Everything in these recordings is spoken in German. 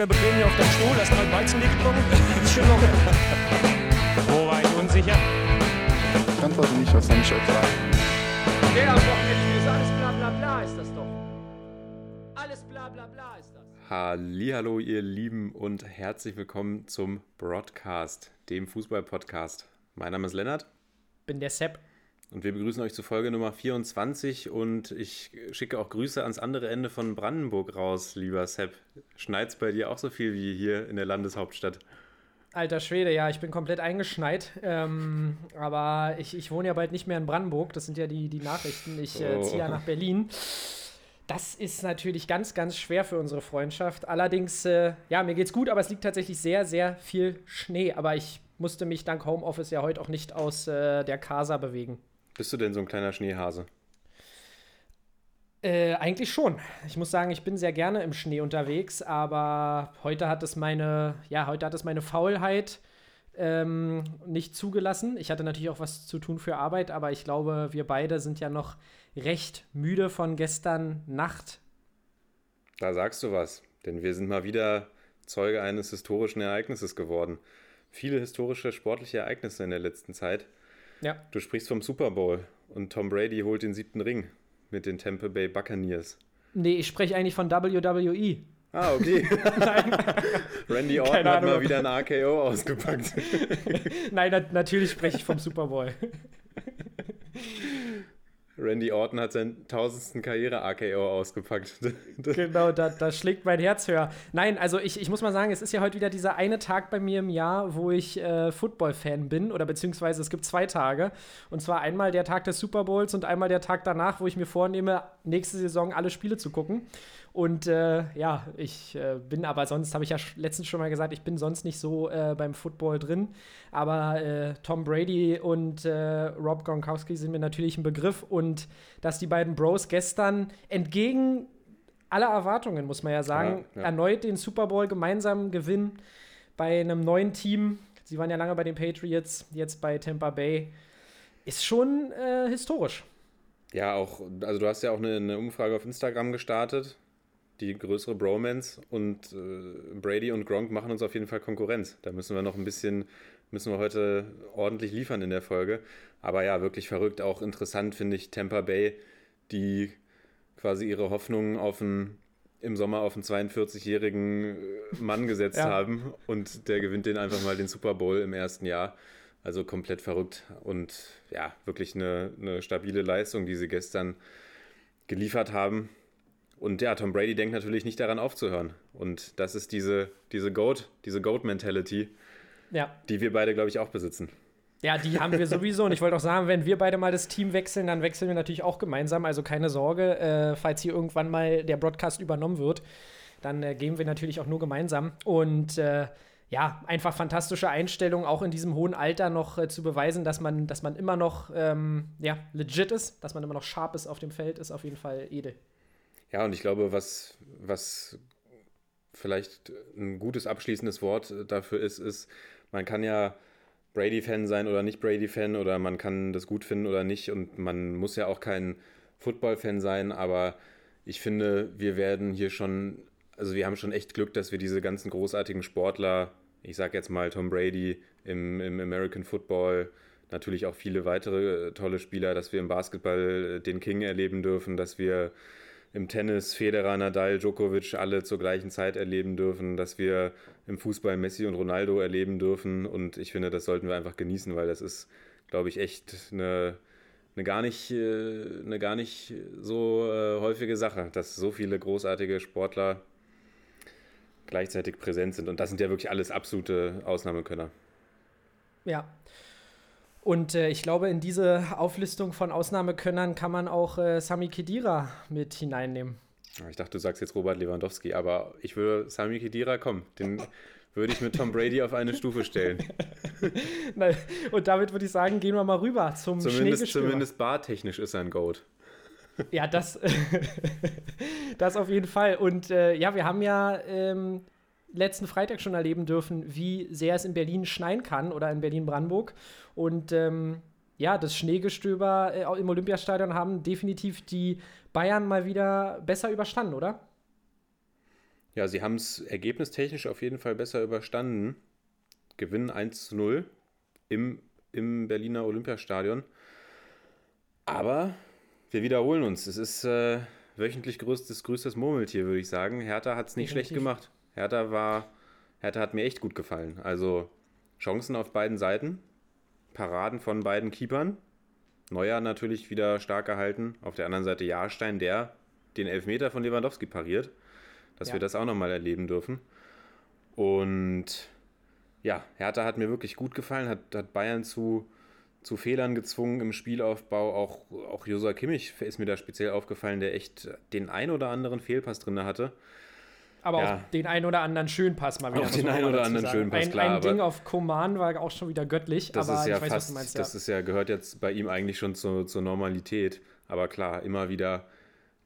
locker bequem hier auf deinem Stuhl, hast mal Weizen getrunken. Ist schon locker. Wo war ich unsicher? Ich antworte nicht, ich euch sagen? Der am Wochenende ist alles bla bla bla ist das doch. Alles bla bla bla ist das. Hallo, ihr Lieben und herzlich willkommen zum Broadcast, dem Fußball-Podcast. Mein Name ist Lennart Bin der Sepp. Und wir begrüßen euch zu Folge Nummer 24 und ich schicke auch Grüße ans andere Ende von Brandenburg raus, lieber Sepp. Schneit's bei dir auch so viel wie hier in der Landeshauptstadt? Alter Schwede, ja, ich bin komplett eingeschneit. Ähm, aber ich, ich wohne ja bald nicht mehr in Brandenburg. Das sind ja die, die Nachrichten. Ich äh, Oh. ziehe ja nach Berlin. Das ist natürlich ganz, ganz schwer für unsere Freundschaft. Allerdings, äh, ja, mir geht's gut, aber es liegt tatsächlich sehr, sehr viel Schnee. Aber ich musste mich dank Homeoffice ja heute auch nicht aus äh, der Casa bewegen. Bist du denn so ein kleiner Schneehase? Äh, eigentlich schon. Ich muss sagen, ich bin sehr gerne im Schnee unterwegs, aber heute hat es meine, ja, heute hat es meine Faulheit ähm, nicht zugelassen. Ich hatte natürlich auch was zu tun für Arbeit, aber ich glaube, wir beide sind ja noch recht müde von gestern Nacht. Da sagst du was, denn wir sind mal wieder Zeuge eines historischen Ereignisses geworden. Viele historische sportliche Ereignisse in der letzten Zeit. Ja, Du sprichst vom Super Bowl und Tom Brady holt den siebten Ring mit den Tampa Bay Buccaneers. nee, ich spreche eigentlich von WWE. Ah, okay. Randy Orton hat mal wieder ein AKO ausgepackt. Nein, na natürlich spreche ich vom Super Bowl. Randy Orton hat seinen tausendsten Karriere-AKO ausgepackt. Genau, da, da schlägt mein Herz höher. Nein, also ich, ich muss mal sagen, es ist ja heute wieder dieser eine Tag bei mir im Jahr, wo ich äh, Football-Fan bin, oder beziehungsweise es gibt zwei Tage. Und zwar einmal der Tag des Super Bowls und einmal der Tag danach, wo ich mir vornehme, nächste Saison alle Spiele zu gucken. Und äh, ja, ich äh, bin aber sonst, habe ich ja letztens schon mal gesagt, ich bin sonst nicht so äh, beim Football drin. Aber äh, Tom Brady und äh, Rob Gronkowski sind mir natürlich ein Begriff. Und dass die beiden Bros gestern entgegen aller Erwartungen, muss man ja sagen, Ja, ja. erneut den Super Bowl gemeinsam gewinnen bei einem neuen Team. Sie waren ja lange bei den Patriots, jetzt bei Tampa Bay. Ist schon äh, historisch. Ja, auch, also du hast ja auch eine, eine Umfrage auf Instagram gestartet, die größere Bromance und äh, Brady und Gronk machen uns auf jeden Fall Konkurrenz. Da müssen wir noch ein bisschen, müssen wir heute ordentlich liefern in der Folge. Aber ja, wirklich verrückt, auch interessant finde ich Tampa Bay, die quasi ihre Hoffnungen auf einen, im Sommer auf einen 42-jährigen Mann gesetzt Ja. haben und der gewinnt den einfach mal den Super Bowl im ersten Jahr. Also komplett verrückt und ja, wirklich eine, eine stabile Leistung, die sie gestern geliefert haben. Und ja, Tom Brady denkt natürlich nicht daran aufzuhören. Und das ist diese, diese Goat, diese Goat-Mentality, Ja. die wir beide, glaube ich, auch besitzen. Ja, die haben wir sowieso. Und ich wollte auch sagen, wenn wir beide mal das Team wechseln, dann wechseln wir natürlich auch gemeinsam. Also keine Sorge, äh, falls hier irgendwann mal der Broadcast übernommen wird, dann äh, gehen wir natürlich auch nur gemeinsam. Und äh, ja, einfach fantastische Einstellung, auch in diesem hohen Alter noch äh, zu beweisen, dass man, dass man immer noch ähm, ja, legit ist, dass man immer noch sharp ist auf dem Feld, ist auf jeden Fall edel. Ja, und ich glaube, was, was vielleicht ein gutes abschließendes Wort dafür ist, ist, man kann ja Brady-Fan sein oder nicht Brady-Fan oder man kann das gut finden oder nicht und man muss ja auch kein Football-Fan sein, aber ich finde, wir werden hier schon, also wir haben schon echt Glück, dass wir diese ganzen großartigen Sportler, ich sag jetzt mal Tom Brady im, im American Football, natürlich auch viele weitere äh, tolle Spieler, dass wir im Basketball äh, den King erleben dürfen, dass wir im Tennis Federer, Nadal, Djokovic alle zur gleichen Zeit erleben dürfen, dass wir im Fußball Messi und Ronaldo erleben dürfen. Und ich finde, das sollten wir einfach genießen, weil das ist, glaube ich, echt eine, eine, gar, nicht, äh, eine gar nicht so äh, häufige Sache, dass so viele großartige Sportler gleichzeitig präsent sind. Und das sind ja wirklich alles absolute Ausnahmekönner. Ja. Und äh, ich glaube, in diese Auflistung von Ausnahmekönnern kann man auch äh, Sami Khedira mit hineinnehmen. Ich dachte, du sagst jetzt Robert Lewandowski, aber ich würde Sami Khedira kommen. Den würde ich mit Tom Brady auf eine Stufe stellen. Na, Und damit würde ich sagen, gehen wir mal rüber zum Zumindest, zumindest bartechnisch ist er ein Goat. Ja, das, das auf jeden Fall. Und äh, ja, wir haben ja ähm, letzten Freitag schon erleben dürfen, wie sehr es in Berlin schneien kann oder in Berlin-Brandenburg. Und ähm, ja, das Schneegestöber äh, im Olympiastadion haben definitiv die Bayern mal wieder besser überstanden, oder? Ja, sie haben es ergebnistechnisch auf jeden Fall besser überstanden. Gewinnen 1 zu 0 im, im Berliner Olympiastadion. Aber wir wiederholen uns. Es ist äh, wöchentlich größtes, größtes Murmeltier, würde ich sagen. Hertha hat es nicht Definitiv. schlecht gemacht. Hertha war, Hertha hat mir echt gut gefallen. Also Chancen auf beiden Seiten, Paraden von beiden Keepern. Neuer natürlich wieder stark gehalten. Auf der anderen Seite Jahrstein, der den Elfmeter von Lewandowski pariert. Dass Ja. wir das auch nochmal erleben dürfen. Und ja, Hertha hat mir wirklich gut gefallen, hat, hat Bayern zu, zu Fehlern gezwungen im Spielaufbau. Auch, auch Josua Kimmich ist mir da speziell aufgefallen, der echt den ein oder anderen Fehlpass drin hatte. Aber Ja. auch den einen oder anderen Schönpass mal wieder. Auch den einen oder anderen sagen. Schönpass, ein, klar, Ein Ding auf Koman war auch schon wieder göttlich, Das aber ist ja ich weiß, fast, was du meinst. das ja. ist ja, gehört jetzt bei ihm eigentlich schon zu, zur Normalität. Aber klar, immer wieder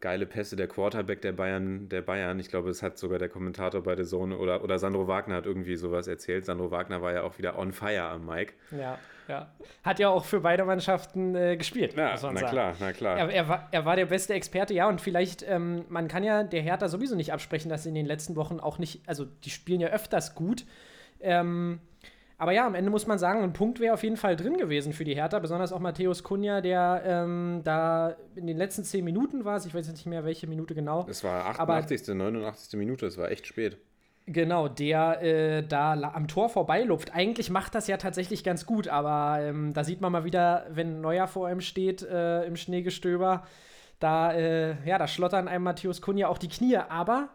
geile Pässe. Der Quarterback der Bayern, der Bayern, ich glaube, es hat sogar der Kommentator bei der Zone oder, oder Sandro Wagner hat irgendwie sowas erzählt. Sandro Wagner war ja auch wieder on fire am Mic. ja, ja. Hat ja auch für beide Mannschaften äh, gespielt, Ja, muss man na sagen. klar, na klar. Er, er, war, er war der beste Experte, ja, und vielleicht, ähm, man kann ja der Hertha sowieso nicht absprechen, dass sie in den letzten Wochen auch nicht, also die spielen ja öfters gut. Ähm, aber ja, am Ende muss man sagen, ein Punkt wäre auf jeden Fall drin gewesen für die Hertha, besonders auch Matthäus Kunja, der ähm, da in den letzten zehn Minuten war, ich weiß jetzt nicht mehr, welche Minute genau. Es war Aber- 88., 89. Minute, es war echt spät. Genau, der äh, da am Tor vorbeilupft. Eigentlich macht das ja tatsächlich ganz gut, aber ähm, da sieht man mal wieder, wenn Neuer vor ihm steht äh, im Schneegestöber, da, äh, ja, da schlottern einem Matthäus Kunja auch die Knie. Aber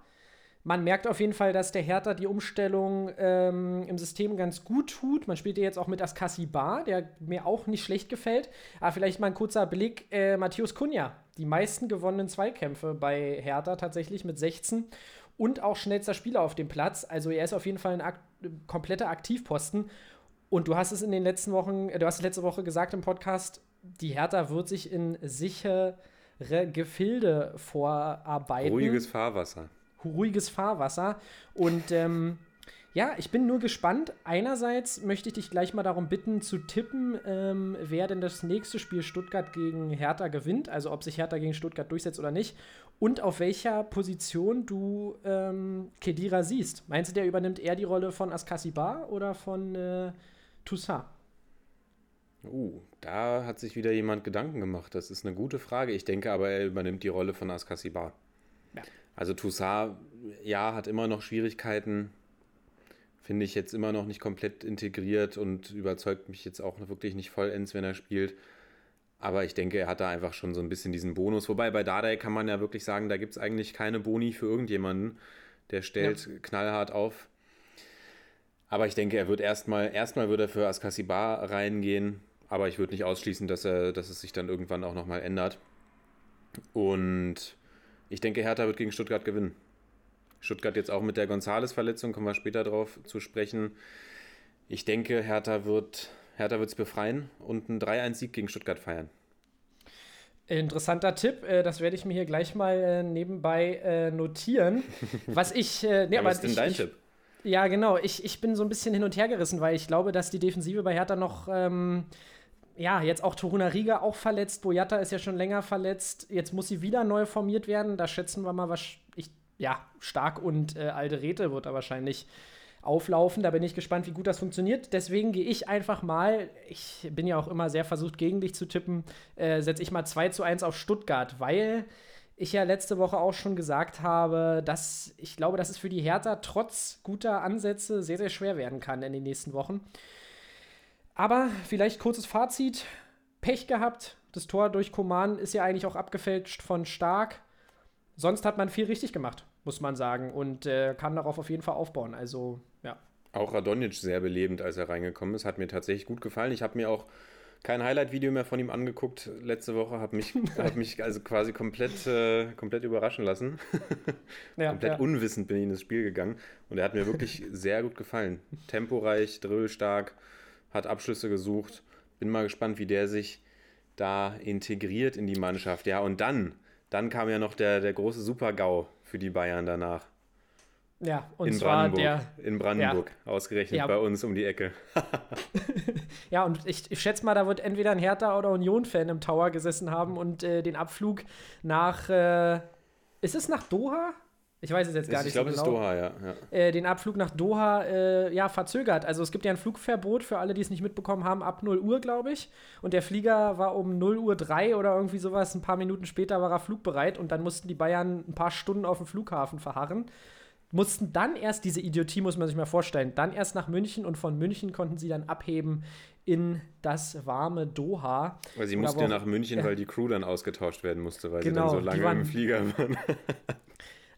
man merkt auf jeden Fall, dass der Hertha die Umstellung ähm, im System ganz gut tut. Man spielt ja jetzt auch mit Askasi Bar, der mir auch nicht schlecht gefällt. Aber vielleicht mal ein kurzer Blick: äh, Matthäus Kunja, die meisten gewonnenen Zweikämpfe bei Hertha tatsächlich mit 16 und auch schnellster Spieler auf dem Platz. Also er ist auf jeden Fall ein ak kompletter Aktivposten. Und du hast es in den letzten Wochen, äh, du hast letzte Woche gesagt im Podcast, die Hertha wird sich in sichere Gefilde vorarbeiten Ruhiges Fahrwasser. Ruhiges Fahrwasser. Und ähm, ja, ich bin nur gespannt. Einerseits möchte ich dich gleich mal darum bitten, zu tippen, ähm, wer denn das nächste Spiel Stuttgart gegen Hertha gewinnt. Also ob sich Hertha gegen Stuttgart durchsetzt oder nicht. Und auf welcher Position du ähm, Kedira siehst. Meinst du, der übernimmt eher die Rolle von Askasibar oder von äh, Toussaint? Uh, da hat sich wieder jemand Gedanken gemacht. Das ist eine gute Frage. Ich denke aber, er übernimmt die Rolle von Askasibar. Ja. Also Toussaint, ja, hat immer noch Schwierigkeiten. Finde ich jetzt immer noch nicht komplett integriert und überzeugt mich jetzt auch wirklich nicht vollends, wenn er spielt. Aber ich denke, er hat da einfach schon so ein bisschen diesen Bonus. Wobei bei Dardai kann man ja wirklich sagen, da gibt es eigentlich keine Boni für irgendjemanden. Der stellt knallhart auf. Aber ich denke, er wird erstmal, erstmal wird er für Askasibar reingehen. Aber ich würde nicht ausschließen, dass, er, dass es sich dann irgendwann auch nochmal ändert. Und ich denke, Hertha wird gegen Stuttgart gewinnen. Stuttgart jetzt auch mit der Gonzales-Verletzung, kommen wir später drauf zu sprechen. Ich denke, Hertha wird Hertha es befreien und einen 3-1-Sieg gegen Stuttgart feiern. Interessanter Tipp, äh, das werde ich mir hier gleich mal äh, nebenbei äh, notieren. Was ich, nee, Ja, aber was ist denn ich, dein ich, Tipp? Ja, genau. Ich, ich bin so ein bisschen hin und her gerissen, weil ich glaube, dass die Defensive bei Hertha noch, ähm, ja, jetzt auch Toruna Riga auch verletzt. Boyata ist ja schon länger verletzt. Jetzt muss sie wieder neu formiert werden. Da schätzen wir mal, was ich, ja, Stark und äh, Alderete wird da wahrscheinlich auflaufen. Da bin ich gespannt, wie gut das funktioniert. Deswegen gehe ich einfach mal, ich bin ja auch immer sehr versucht, gegen dich zu tippen, äh, setze ich mal 2 zu 1 auf Stuttgart, weil ich ja letzte Woche auch schon gesagt habe, dass ich glaube, dass es für die Hertha trotz guter Ansätze sehr, sehr schwer werden kann in den nächsten Wochen. Aber vielleicht kurzes Fazit. Pech gehabt. Das Tor durch Koman ist ja eigentlich auch abgefälscht von Stark. Sonst hat man viel richtig gemacht, muss man sagen. Und äh, kann darauf auf jeden Fall aufbauen. Also, ja. Auch Radonjic sehr belebend, als er reingekommen ist. Hat mir tatsächlich gut gefallen. Ich habe mir auch kein Highlight-Video mehr von ihm angeguckt letzte Woche. Habe mich, hab mich also quasi komplett, äh, komplett überraschen lassen. ja, komplett ja. unwissend bin ich in das Spiel gegangen. Und er hat mir wirklich sehr gut gefallen. Temporeich, drillstark, hat Abschlüsse gesucht. Bin mal gespannt, wie der sich da integriert in die Mannschaft. Ja, und dann, dann kam ja noch der, der große Super-GAU für die Bayern danach. Ja, und in zwar Brandenburg. der. in Brandenburg. Ausgerechnet Ja. bei uns um die Ecke. Ja, und ich, ich schätze mal, da wird entweder ein Hertha- oder Union-Fan im Tower gesessen haben und äh, den Abflug nach. Äh, ist es nach Doha? Ich weiß es jetzt gar ich nicht glaube, so es genau. ist Doha, ja. ja. Äh, den Abflug nach Doha äh, ja, verzögert. Also es gibt ja ein Flugverbot für alle, die es nicht mitbekommen haben, ab 0 Uhr, glaube ich. Und der Flieger war um 0 Uhr 3 oder irgendwie sowas. Ein paar Minuten später war er flugbereit und dann mussten die Bayern ein paar Stunden auf dem Flughafen verharren. Mussten dann erst, diese Idiotie muss man sich mal vorstellen, dann erst nach München und von München konnten sie dann abheben in das warme Doha. Weil sie mussten ja nach München, ja. weil die Crew dann ausgetauscht werden musste, weil Genau, sie dann so lange waren- im Flieger waren.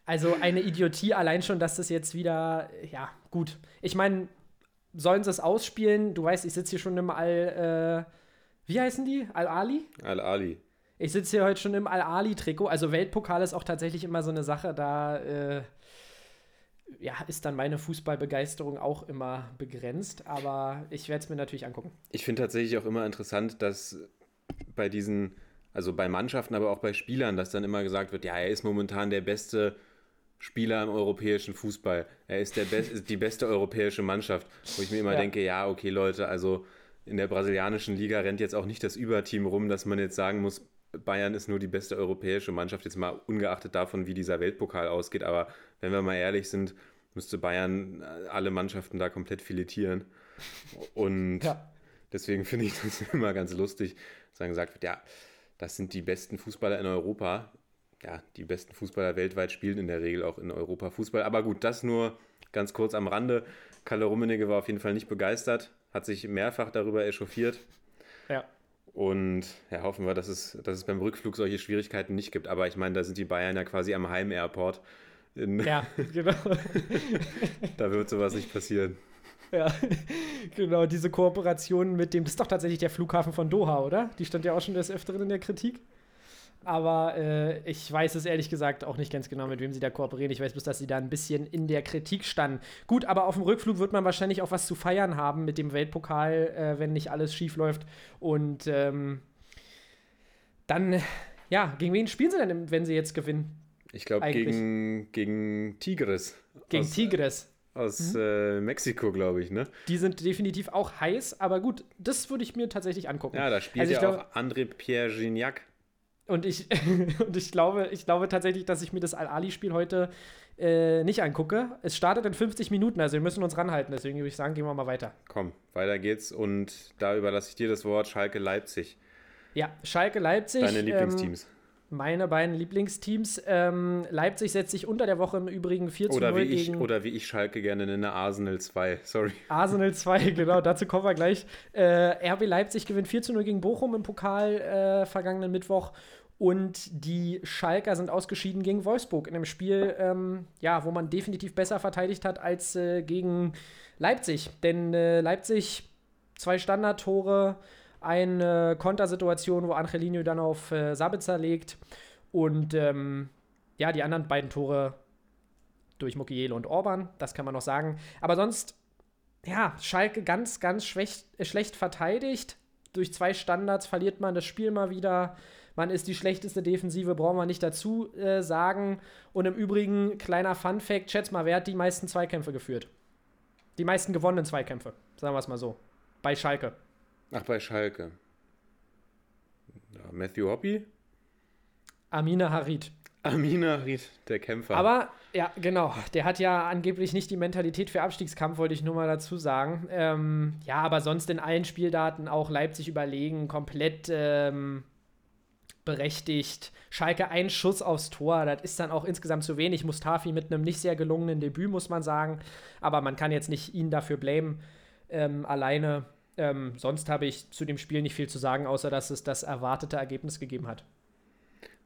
Also eine Idiotie allein schon, dass das jetzt wieder, ja, gut. Ich meine, sollen sie es ausspielen? Du weißt, ich sitze hier schon im Al, äh, wie heißen die? Al-Ali? Al-Ali. Ich sitze hier heute schon im Al-Ali-Trikot. Also Weltpokal ist auch tatsächlich immer so eine Sache, da, äh, ja, ist dann meine Fußballbegeisterung auch immer begrenzt. Aber ich werde es mir natürlich angucken. Ich finde tatsächlich auch immer interessant, dass bei diesen, also bei Mannschaften, aber auch bei Spielern, dass dann immer gesagt wird, ja, er ist momentan der beste Spieler im europäischen Fußball. Er ist, der Be ist die beste europäische Mannschaft. Wo ich mir immer Ja. denke, ja, okay, Leute, also in der brasilianischen Liga rennt jetzt auch nicht das Überteam rum, dass man jetzt sagen muss, Bayern ist nur die beste europäische Mannschaft, jetzt mal ungeachtet davon, wie dieser Weltpokal ausgeht. Aber wenn wir mal ehrlich sind, müsste Bayern alle Mannschaften da komplett filetieren. Und Ja. Deswegen finde ich das immer ganz lustig, dass dann gesagt wird, ja, das sind die besten Fußballer in Europa. Ja, die besten Fußballer weltweit spielen in der Regel auch in Europa Fußball. Aber gut, das nur ganz kurz am Rande. Kalle Rummenigge war auf jeden Fall nicht begeistert, hat sich mehrfach darüber echauffiert. Ja. Und ja, hoffen wir, dass es, dass es beim Rückflug solche Schwierigkeiten nicht gibt. Aber ich meine, da sind die Bayern ja quasi am Heim-Airport. In- Ja, genau. Da wird sowas nicht passieren. Ja, genau, diese Kooperation mit dem, das ist doch tatsächlich der Flughafen von Doha, oder? Die stand ja auch schon des Öfteren in der Kritik. Aber äh, ich weiß es ehrlich gesagt auch nicht ganz genau, mit wem sie da kooperieren. Ich weiß bloß, dass sie da ein bisschen in der Kritik standen. Gut, aber auf dem Rückflug wird man wahrscheinlich auch was zu feiern haben mit dem Weltpokal, äh, wenn nicht alles schief läuft. Und ähm, dann, ja, gegen wen spielen sie denn, wenn sie jetzt gewinnen? Ich glaube, gegen, gegen Tigres. Gegen aus, Tigres. Aus äh, Mexiko, glaube ich, ne? Die sind definitiv auch heiß, aber gut, das würde ich mir tatsächlich angucken. Ja, da spielt Also ja glaub- auch André Pierre Gignac. Und ich, und ich glaube, ich glaube tatsächlich, dass ich mir das Al-Ali-Spiel heute äh, nicht angucke. Es startet in 50 Minuten, also wir müssen uns ranhalten. Deswegen würde ich sagen, gehen wir mal weiter. Komm, weiter geht's. Und da überlasse ich dir das Wort Schalke Leipzig. Ja, Schalke Leipzig. Deine ähm, Lieblingsteams. Meine beiden Lieblingsteams. Ähm, Leipzig setzt sich unter der Woche im Übrigen 4 zu oder, 0 wie ich, gegen oder wie ich Schalke gerne nenne, Arsenal 2. Sorry. Arsenal 2, genau, dazu kommen wir gleich. Äh, RB Leipzig gewinnt 4 zu 0 gegen Bochum im Pokal äh, vergangenen Mittwoch. Und die Schalker sind ausgeschieden gegen Wolfsburg in einem Spiel, ähm, ja, wo man definitiv besser verteidigt hat als äh, gegen Leipzig. Denn äh, Leipzig zwei Standardtore, eine Kontersituation, wo Angelino dann auf äh, Sabitzer legt. Und ähm, ja, die anderen beiden Tore durch Mukiele und Orban, das kann man noch sagen. Aber sonst ja, Schalke ganz, ganz schwäch, äh, schlecht verteidigt. Durch zwei Standards verliert man das Spiel mal wieder. Man ist die schlechteste Defensive, brauchen wir nicht dazu äh, sagen. Und im Übrigen, kleiner Fun-Fact: schätz mal, wer hat die meisten Zweikämpfe geführt? Die meisten gewonnenen Zweikämpfe, sagen wir es mal so. Bei Schalke. Ach, bei Schalke. Ja, Matthew Hoppy? Amina Harid. Amina Ried, der Kämpfer. Aber, ja, genau. Der hat ja angeblich nicht die Mentalität für Abstiegskampf, wollte ich nur mal dazu sagen. Ähm, ja, aber sonst in allen Spieldaten auch Leipzig überlegen, komplett ähm, berechtigt. Schalke ein Schuss aufs Tor, das ist dann auch insgesamt zu wenig. Mustafi mit einem nicht sehr gelungenen Debüt, muss man sagen. Aber man kann jetzt nicht ihn dafür blamen, ähm, alleine. Ähm, sonst habe ich zu dem Spiel nicht viel zu sagen, außer dass es das erwartete Ergebnis gegeben hat.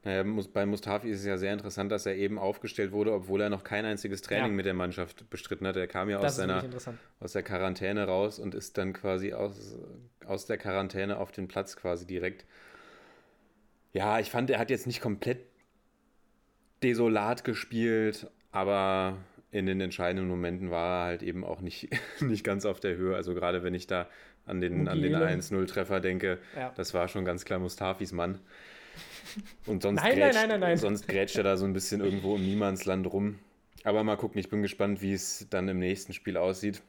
Naja, bei Mustafi ist es ja sehr interessant, dass er eben aufgestellt wurde, obwohl er noch kein einziges Training Ja. mit der Mannschaft bestritten hat. Er kam ja Das aus seiner aus der Quarantäne raus und ist dann quasi aus, aus der Quarantäne auf den Platz quasi direkt. Ja, ich fand, er hat jetzt nicht komplett desolat gespielt, aber in den entscheidenden Momenten war er halt eben auch nicht, nicht ganz auf der Höhe. Also gerade wenn ich da an den, an den Mugiele. 1-0-Treffer denke, Ja. das war schon ganz klar Mustafis Mann. Und sonst, Nein, nein, grätscht, nein, nein, nein. sonst grätscht er da so ein bisschen irgendwo im Niemandsland rum. Aber mal gucken, ich bin gespannt, wie es dann im nächsten Spiel aussieht.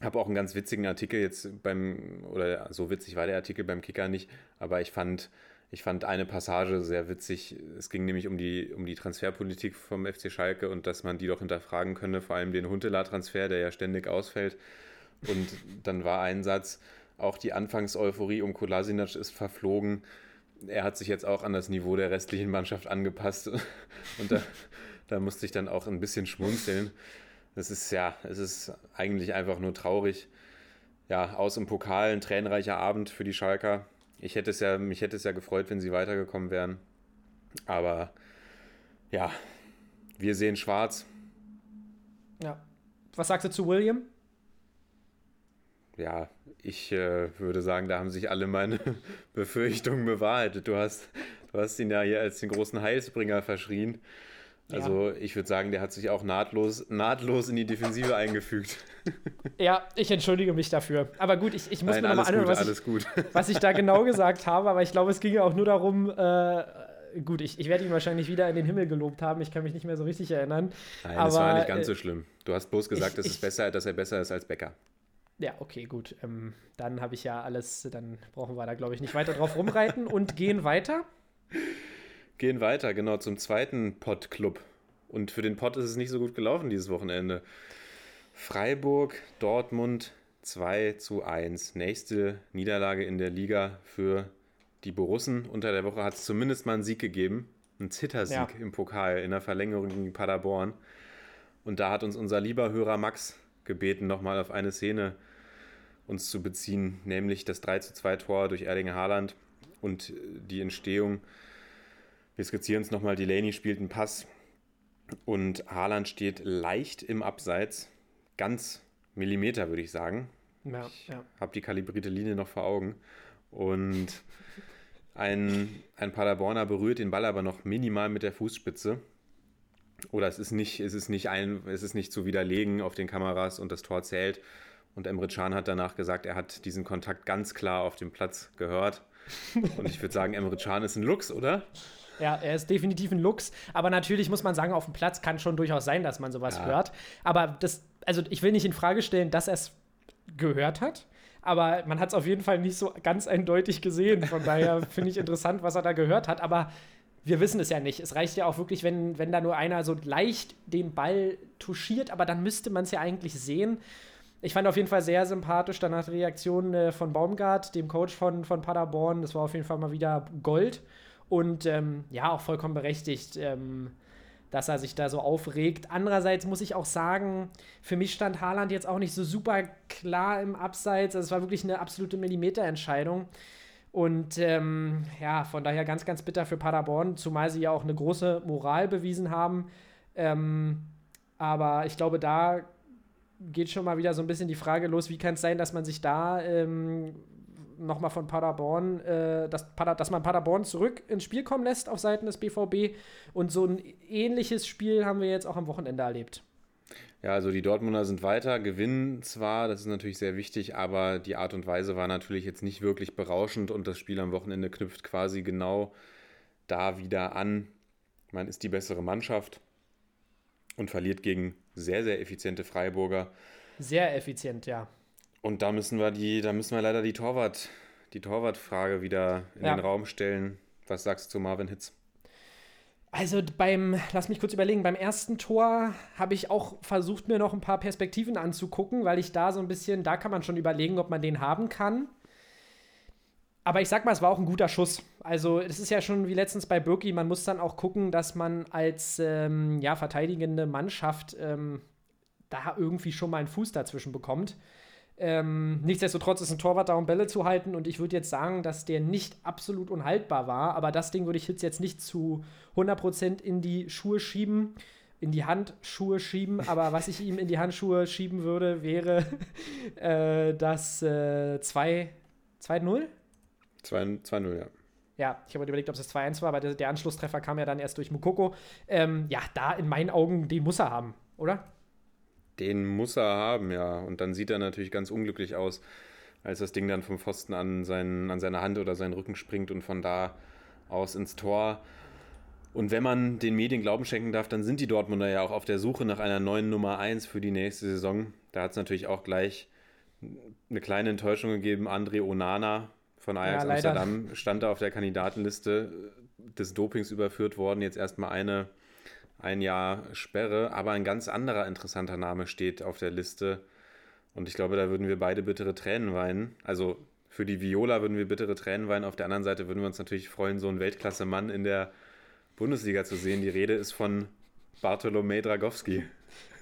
Habe auch einen ganz witzigen Artikel jetzt beim, oder so witzig war der Artikel beim Kicker nicht, aber ich fand, ich fand eine Passage sehr witzig. Es ging nämlich um die, um die Transferpolitik vom FC Schalke und dass man die doch hinterfragen könne, vor allem den Huntela-Transfer, der ja ständig ausfällt. Und dann war ein Satz, auch die Anfangseuphorie um Kolasinac ist verflogen. Er hat sich jetzt auch an das Niveau der restlichen Mannschaft angepasst. Und da, da musste ich dann auch ein bisschen schmunzeln. Das ist ja, es ist eigentlich einfach nur traurig. Ja, aus im Pokal, ein tränenreicher Abend für die Schalker. Ich hätte es ja, mich hätte es ja gefreut, wenn sie weitergekommen wären. Aber ja, wir sehen schwarz. Ja. Was sagst du zu William? Ja, ich äh, würde sagen, da haben sich alle meine Befürchtungen bewahrheitet. Du hast, du hast ihn ja hier als den großen Heilsbringer verschrien. Also ich würde sagen, der hat sich auch nahtlos, nahtlos in die Defensive eingefügt. Ja, ich entschuldige mich dafür. Aber gut, ich, ich muss Nein, mir nochmal alles anhören, gut, was, ich, was ich da genau gesagt habe. Aber ich glaube, es ging ja auch nur darum, äh, gut, ich, ich werde ihn wahrscheinlich wieder in den Himmel gelobt haben. Ich kann mich nicht mehr so richtig erinnern. Nein, aber, das war nicht ganz äh, so schlimm. Du hast bloß gesagt, ich- dass, es besser, dass er besser ist als Becker. Ja, okay, gut. Ähm, dann habe ich ja alles, dann brauchen wir da, glaube ich, nicht weiter drauf rumreiten und gehen weiter. Gehen weiter, genau, zum zweiten Pott-Club. Und für den Pott ist es nicht so gut gelaufen dieses Wochenende. Freiburg, Dortmund 2 zu 1. Nächste Niederlage in der Liga für die Borussen. Unter der Woche hat es zumindest mal einen Sieg gegeben. Einen Zittersieg Ja. im Pokal in der Verlängerung gegen Paderborn. Und da hat uns unser lieber Hörer Max gebeten, nochmal auf eine Szene uns zu beziehen, nämlich das 3 zu 2 Tor durch Erling Haaland und äh, die Entstehung. Wir skizzieren es nochmal, Delaney spielt einen Pass und Haaland steht leicht im Abseits, ganz Millimeter würde ich sagen. Ja, ja. Habe die kalibrierte Linie noch vor Augen. Und ein, ein Paderborner berührt den Ball aber noch minimal mit der Fußspitze. Oder es ist nicht, es ist nicht ein, es ist nicht zu widerlegen auf den Kameras und das Tor zählt. Und Emre Can hat danach gesagt, er hat diesen Kontakt ganz klar auf dem Platz gehört. Und ich würde sagen, Emre Can ist ein Lux, oder? Ja, er ist definitiv ein Lux. Aber natürlich muss man sagen, auf dem Platz kann schon durchaus sein, dass man sowas Ja. hört. Aber das, also ich will nicht in Frage stellen, dass er es gehört hat. Aber man hat es auf jeden Fall nicht so ganz eindeutig gesehen. Von daher finde ich interessant, was er da gehört hat. Aber wir wissen es ja nicht. Es reicht ja auch wirklich, wenn, wenn da nur einer so leicht den Ball touchiert, aber dann müsste man es ja eigentlich sehen. Ich fand auf jeden Fall sehr sympathisch danach die Reaktion äh, von Baumgart, dem Coach von, von Paderborn. Das war auf jeden Fall mal wieder Gold. Und ähm, ja, auch vollkommen berechtigt, ähm, dass er sich da so aufregt. Andererseits muss ich auch sagen, für mich stand Haaland jetzt auch nicht so super klar im Abseits. Also es war wirklich eine absolute Millimeterentscheidung. Und ähm, ja, von daher ganz, ganz bitter für Paderborn, zumal sie ja auch eine große Moral bewiesen haben. Ähm, aber ich glaube, da geht schon mal wieder so ein bisschen die Frage los, wie kann es sein, dass man sich da ähm, nochmal von Paderborn, äh, dass, Pader, dass man Paderborn zurück ins Spiel kommen lässt auf Seiten des BVB. Und so ein ähnliches Spiel haben wir jetzt auch am Wochenende erlebt. Ja, also die Dortmunder sind weiter, gewinnen zwar, das ist natürlich sehr wichtig, aber die Art und Weise war natürlich jetzt nicht wirklich berauschend und das Spiel am Wochenende knüpft quasi genau da wieder an. Man ist die bessere Mannschaft und verliert gegen sehr, sehr effiziente Freiburger. Sehr effizient, ja. Und da müssen wir die, da müssen wir leider die Torwart, die Torwartfrage wieder in Ja. den Raum stellen. Was sagst du zu Marvin Hitz? Also beim, lass mich kurz überlegen, beim ersten Tor habe ich auch versucht, mir noch ein paar Perspektiven anzugucken, weil ich da so ein bisschen, da kann man schon überlegen, ob man den haben kann. Aber ich sag mal, es war auch ein guter Schuss. Also, es ist ja schon wie letztens bei Birki, man muss dann auch gucken, dass man als ähm, ja, verteidigende Mannschaft ähm, da irgendwie schon mal einen Fuß dazwischen bekommt. Ähm, nichtsdestotrotz ist ein Torwart da, um Bälle zu halten. Und ich würde jetzt sagen, dass der nicht absolut unhaltbar war. Aber das Ding würde ich Hitz jetzt nicht zu 100% in die Schuhe schieben, in die Handschuhe schieben. Aber was ich ihm in die Handschuhe schieben würde, wäre äh, das äh, 2 2-0. 2-0, ja. Ja, ich habe überlegt, ob es das 2-1 war, aber der, der Anschlusstreffer kam ja dann erst durch Mukoko. Ähm, ja, da in meinen Augen, den muss er haben, oder? Den muss er haben, ja. Und dann sieht er natürlich ganz unglücklich aus, als das Ding dann vom Pfosten an, seinen, an seine Hand oder seinen Rücken springt und von da aus ins Tor. Und wenn man den Medien Glauben schenken darf, dann sind die Dortmunder ja auch auf der Suche nach einer neuen Nummer 1 für die nächste Saison. Da hat es natürlich auch gleich eine kleine Enttäuschung gegeben. André Onana von Ajax Ja. Amsterdam stand da auf der Kandidatenliste des Dopings überführt worden. Jetzt erstmal eine, ein Jahr Sperre. Aber ein ganz anderer interessanter Name steht auf der Liste. Und ich glaube, da würden wir beide bittere Tränen weinen. Also für die Viola würden wir bittere Tränen weinen. Auf der anderen Seite würden wir uns natürlich freuen, so einen Weltklasse-Mann in der Bundesliga zu sehen. Die Rede ist von Bartolomej Dragowski.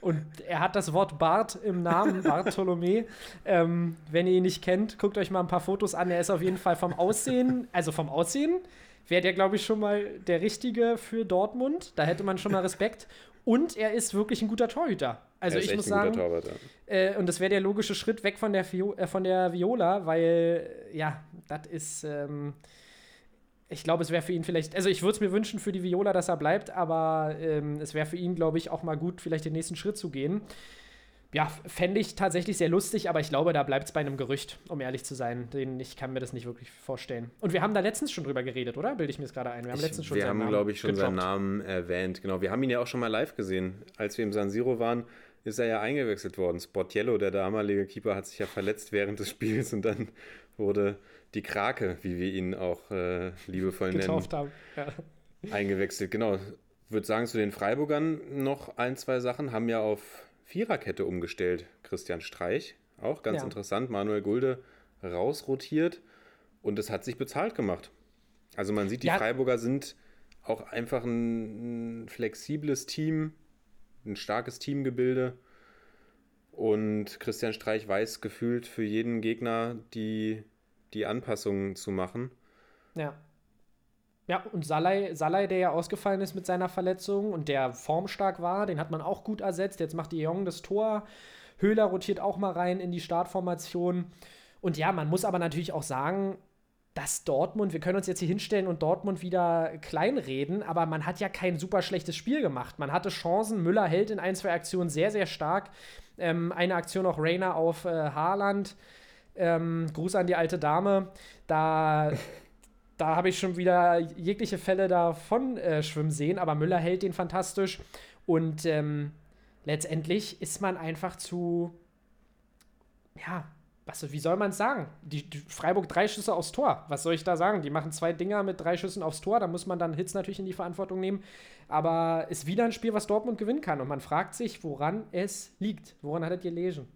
Und er hat das Wort Bart im Namen, Bartholomä. Ähm, wenn ihr ihn nicht kennt, guckt euch mal ein paar Fotos an. Er ist auf jeden Fall vom Aussehen, also vom Aussehen, wäre der, glaube ich, schon mal der Richtige für Dortmund. Da hätte man schon mal Respekt. Und er ist wirklich ein guter Torhüter. Also ich muss ein sagen, guter Torwart, ja. äh, und das wäre der logische Schritt weg von der, Fio äh, von der Viola, weil, ja, das ist, ähm, ich glaube, es wäre für ihn vielleicht, also ich würde es mir wünschen für die Viola, dass er bleibt, aber ähm, es wäre für ihn, glaube ich, auch mal gut, vielleicht den nächsten Schritt zu gehen. Ja, fände ich tatsächlich sehr lustig, aber ich glaube, da bleibt es bei einem Gerücht, um ehrlich zu sein. Den, ich kann mir das nicht wirklich vorstellen. Und wir haben da letztens schon drüber geredet, oder? Bilde ich mir das gerade ein. Wir haben letztens schon wir seinen haben, Namen glaube ich, schon seinen gedroppt. Namen erwähnt. Genau, wir haben ihn ja auch schon mal live gesehen. Als wir im San Siro waren, ist er ja eingewechselt worden. Sportiello, der damalige Keeper, hat sich ja verletzt während des Spiels und dann wurde die Krake, wie wir ihn auch äh, liebevoll nennen, getauft haben. Ja. eingewechselt. Genau. Ich würde sagen, zu den Freiburgern noch ein, zwei Sachen. Haben ja auf Viererkette umgestellt. Christian Streich, auch ganz Ja. interessant. Manuel Gulde rausrotiert und es hat sich bezahlt gemacht. Also man sieht, die Ja. Freiburger sind auch einfach ein, ein flexibles Team, ein starkes Teamgebilde. Und Christian Streich weiß gefühlt für jeden Gegner die, die Anpassungen zu machen. Ja. Ja, und Salai, Salai, der ja ausgefallen ist mit seiner Verletzung und der formstark war, den hat man auch gut ersetzt. Jetzt macht die Jong das Tor. Höhler rotiert auch mal rein in die Startformation. Und ja, man muss aber natürlich auch sagen, dass Dortmund, wir können uns jetzt hier hinstellen und Dortmund wieder kleinreden, aber man hat ja kein super schlechtes Spiel gemacht. Man hatte Chancen, Müller hält in ein, zwei Aktionen sehr, sehr stark. Ähm, eine Aktion auch Rainer auf äh, Haaland. Ähm, Gruß an die alte Dame. Da, da habe ich schon wieder jegliche Fälle davon äh, schwimmen sehen, aber Müller hält den fantastisch. Und ähm, letztendlich ist man einfach zu, ja, was, wie soll man es sagen? Die, die Freiburg drei Schüsse aufs Tor. Was soll ich da sagen? Die machen zwei Dinger mit drei Schüssen aufs Tor. Da muss man dann Hitz natürlich in die Verantwortung nehmen. Aber ist wieder ein Spiel, was Dortmund gewinnen kann. Und man fragt sich, woran es liegt. Woran hat es gelesen?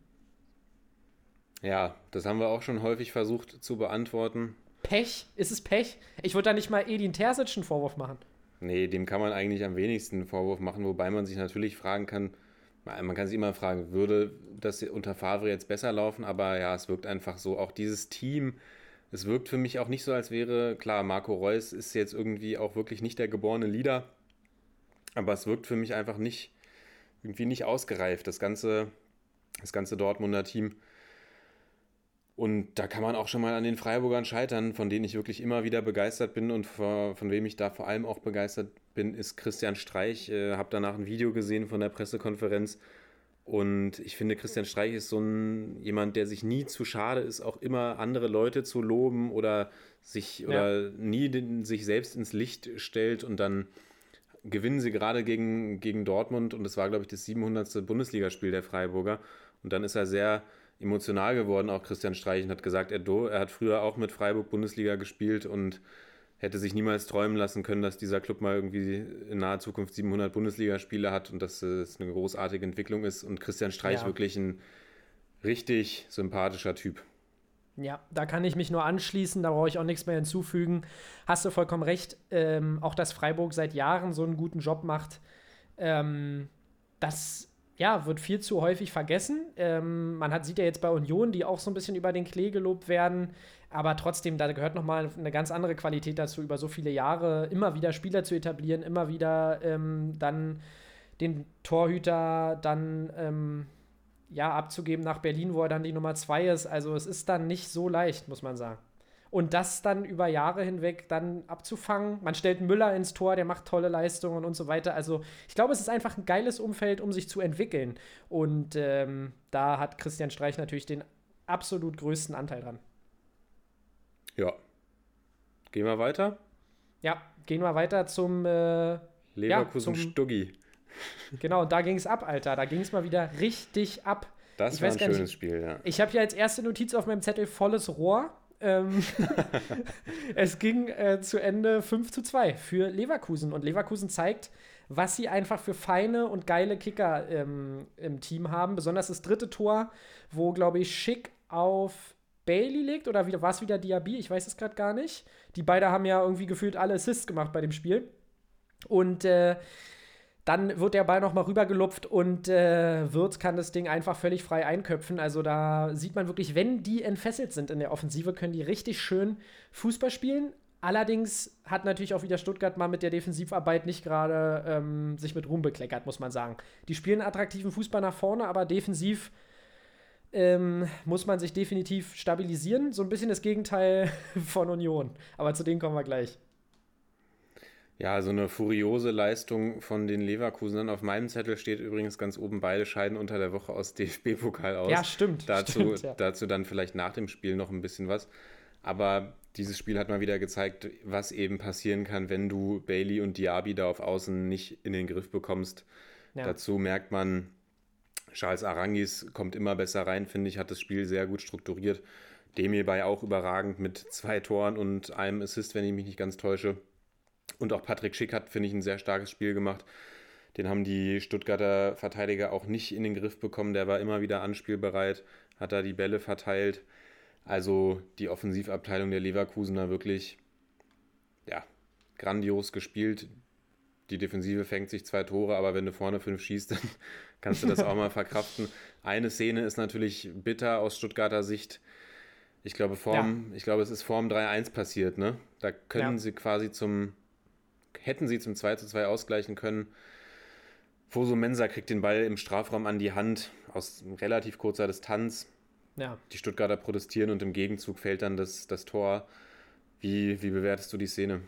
Ja, das haben wir auch schon häufig versucht zu beantworten. Pech? Ist es Pech? Ich würde da nicht mal Edin Terzic einen Vorwurf machen. Nee, dem kann man eigentlich am wenigsten einen Vorwurf machen, wobei man sich natürlich fragen kann, man kann sich immer fragen, würde das unter Favre jetzt besser laufen, aber ja, es wirkt einfach so, auch dieses Team, es wirkt für mich auch nicht so, als wäre, klar, Marco Reus ist jetzt irgendwie auch wirklich nicht der geborene Leader, aber es wirkt für mich einfach nicht, irgendwie nicht ausgereift, das ganze, das ganze Dortmunder Team. Und da kann man auch schon mal an den Freiburgern scheitern, von denen ich wirklich immer wieder begeistert bin und vor, von wem ich da vor allem auch begeistert bin, ist Christian Streich. Äh, habe danach ein Video gesehen von der Pressekonferenz und ich finde, Christian Streich ist so ein jemand, der sich nie zu schade ist, auch immer andere Leute zu loben oder sich oder nie den, sich selbst ins Licht stellt und dann gewinnen sie gerade gegen, gegen Dortmund und das war, glaube ich, das 700. Bundesligaspiel der Freiburger. Und dann ist er sehr emotional geworden, auch Christian Streich, und hat gesagt, er, do, er hat früher auch mit Freiburg Bundesliga gespielt und hätte sich niemals träumen lassen können, dass dieser Club mal irgendwie in naher Zukunft 700 Bundesligaspiele hat und dass es eine großartige Entwicklung ist. Und Christian Streich Ja. wirklich ein richtig sympathischer Typ. Ja, da kann ich mich nur anschließen, da brauche ich auch nichts mehr hinzufügen. Hast du vollkommen recht. Ähm, auch dass Freiburg seit Jahren so einen guten Job macht, ähm, das ja, wird viel zu häufig vergessen. Ähm, man hat, sieht ja jetzt bei Union, die auch so ein bisschen über den Klee gelobt werden, aber trotzdem, da gehört nochmal eine ganz andere Qualität dazu, über so viele Jahre immer wieder Spieler zu etablieren, immer wieder ähm, dann den Torhüter dann ähm, ja, abzugeben nach Berlin, wo er dann die Nummer zwei ist. Also es ist dann nicht so leicht, muss man sagen. Und das dann über Jahre hinweg dann abzufangen. Man stellt Müller ins Tor, der macht tolle Leistungen und so weiter. Also ich glaube, es ist einfach ein geiles Umfeld, um sich zu entwickeln. Und ähm, da hat Christian Streich natürlich den absolut größten Anteil dran. Ja. Gehen wir weiter. Ja, gehen wir weiter zum. Äh, Leverkusen zum- Stuggi. genau, da ging es ab, Alter. Da ging es mal wieder richtig ab. Das Ich war ein gar nicht- schönes Spiel, ja. Ich habe hier als erste Notiz auf meinem Zettel volles Rohr. Ähm, es ging äh, zu Ende 5 zu 2 für Leverkusen. Und Leverkusen zeigt, was sie einfach für feine und geile Kicker ähm, im Team haben. Besonders das dritte Tor, wo, glaube ich, Schick auf Bailey legt. Oder war es wieder Diaby? Ich weiß es gerade gar nicht. Die beiden haben ja irgendwie gefühlt alle Assists gemacht bei dem Spiel. Und äh, dann wird der Ball nochmal rübergelupft und äh, Wirtz kann das Ding einfach völlig frei einköpfen. Also da sieht man wirklich, wenn die entfesselt sind in der Offensive, können die richtig schön Fußball spielen. Allerdings hat natürlich auch wieder Stuttgart mal mit der Defensivarbeit nicht gerade ähm, sich mit Ruhm bekleckert, muss man sagen. Die spielen attraktiven Fußball nach vorne, aber defensiv ähm, muss man sich definitiv stabilisieren. So ein bisschen das Gegenteil von Union. Aber zu denen kommen wir gleich. Ja, so eine furiose Leistung von den Leverkusenern. Auf meinem Zettel steht übrigens ganz oben, beide scheiden unter der Woche aus DFB-Pokal aus. Ja, stimmt. Dazu, stimmt, ja. dazu dann vielleicht nach dem Spiel noch ein bisschen was. Aber dieses Spiel hat mal wieder gezeigt, was eben passieren kann, wenn du Bailey und Diaby da auf Außen nicht in den Griff bekommst. Ja. Dazu merkt man, Charles Arangis kommt immer besser rein, finde ich, hat das Spiel sehr gut strukturiert. Demirbay auch überragend mit zwei Toren und einem Assist, wenn ich mich nicht ganz täusche. Und auch Patrick Schick hat, finde ich, ein sehr starkes Spiel gemacht. Den haben die Stuttgarter Verteidiger auch nicht in den Griff bekommen. Der war immer wieder anspielbereit, hat da die Bälle verteilt. Also die Offensivabteilung der Leverkusener wirklich, ja, grandios gespielt. Die Defensive fängt sich zwei Tore, aber wenn du vorne fünf schießt, dann kannst du das auch mal verkraften. Eine Szene ist natürlich bitter aus Stuttgarter Sicht. Ich glaube, vorm, ich glaube, es ist vorm 3-1 passiert, ne? Da können Ja. sie quasi zum, hätten sie zum 2-2 ausgleichen können. Foso Mensa kriegt den Ball im Strafraum an die Hand aus relativ kurzer Distanz. ja. Die Stuttgarter protestieren und im Gegenzug fällt dann das, das Tor. Wie, wie bewertest du die Szene?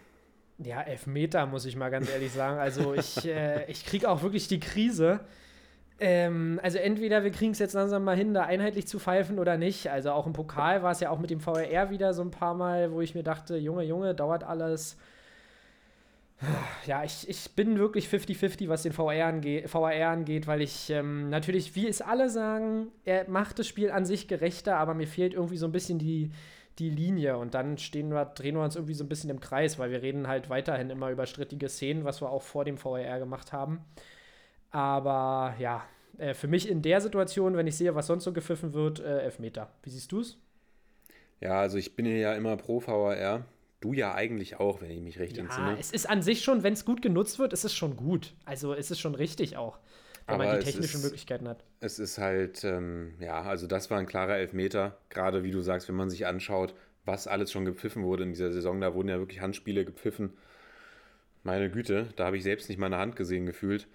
Ja, Elfmeter, muss ich mal ganz ehrlich sagen. Also ich, äh, ich kriege auch wirklich die Krise. Ähm, also entweder wir kriegen es jetzt langsam mal hin, da einheitlich zu pfeifen oder nicht. Also auch im Pokal war es ja auch mit dem VRR wieder so ein paar Mal, wo ich mir dachte, Junge, Junge, dauert alles. Ja, ich, ich bin wirklich 50-50, was den VR, ange VAR angeht, weil ich ähm, natürlich, wie es alle sagen, er macht das Spiel an sich gerechter, aber mir fehlt irgendwie so ein bisschen die, die Linie und dann stehen wir, drehen wir uns irgendwie so ein bisschen im Kreis, weil wir reden halt weiterhin immer über strittige Szenen, was wir auch vor dem VAR gemacht haben. Aber ja, äh, für mich in der Situation, wenn ich sehe, was sonst so gepfiffen wird, äh, Elfmeter. Wie siehst du es? Ja, also ich bin hier ja immer pro VAR. Du ja eigentlich auch, wenn ich mich recht Ja, entsinne. es ist an sich schon, wenn es gut genutzt wird, ist es schon gut. Also ist es schon richtig auch, wenn Aber man die technischen ist- Möglichkeiten hat. Es ist halt, ähm, ja, also das war ein klarer Elfmeter. Gerade wie du sagst, wenn man sich anschaut, was alles schon gepfiffen wurde in dieser Saison, da wurden ja wirklich Handspiele gepfiffen. Meine Güte, da habe ich selbst nicht meine Hand gesehen gefühlt.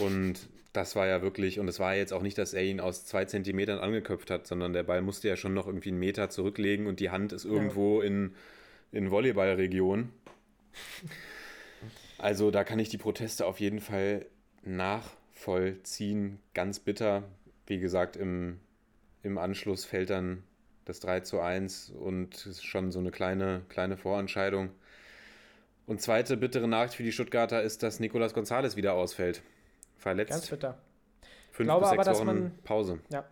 Und das war ja wirklich, und es war jetzt auch nicht, dass er ihn aus zwei Zentimetern angeköpft hat, sondern der Ball musste ja schon noch irgendwie einen Meter zurücklegen und die Hand ist irgendwo in, in Volleyballregion. Also da kann ich die Proteste auf jeden Fall nachvollziehen. Ganz bitter. Wie gesagt, im, im Anschluss fällt dann das 3 zu 1 und es ist schon so eine kleine, kleine Vorentscheidung. Und zweite bittere Nachricht für die Stuttgarter ist, dass Nicolas Gonzalez wieder ausfällt. Ganz Verletzt. bitter. Fünf glaube bis aber, sechs dass Wochen man- Pause. Ja.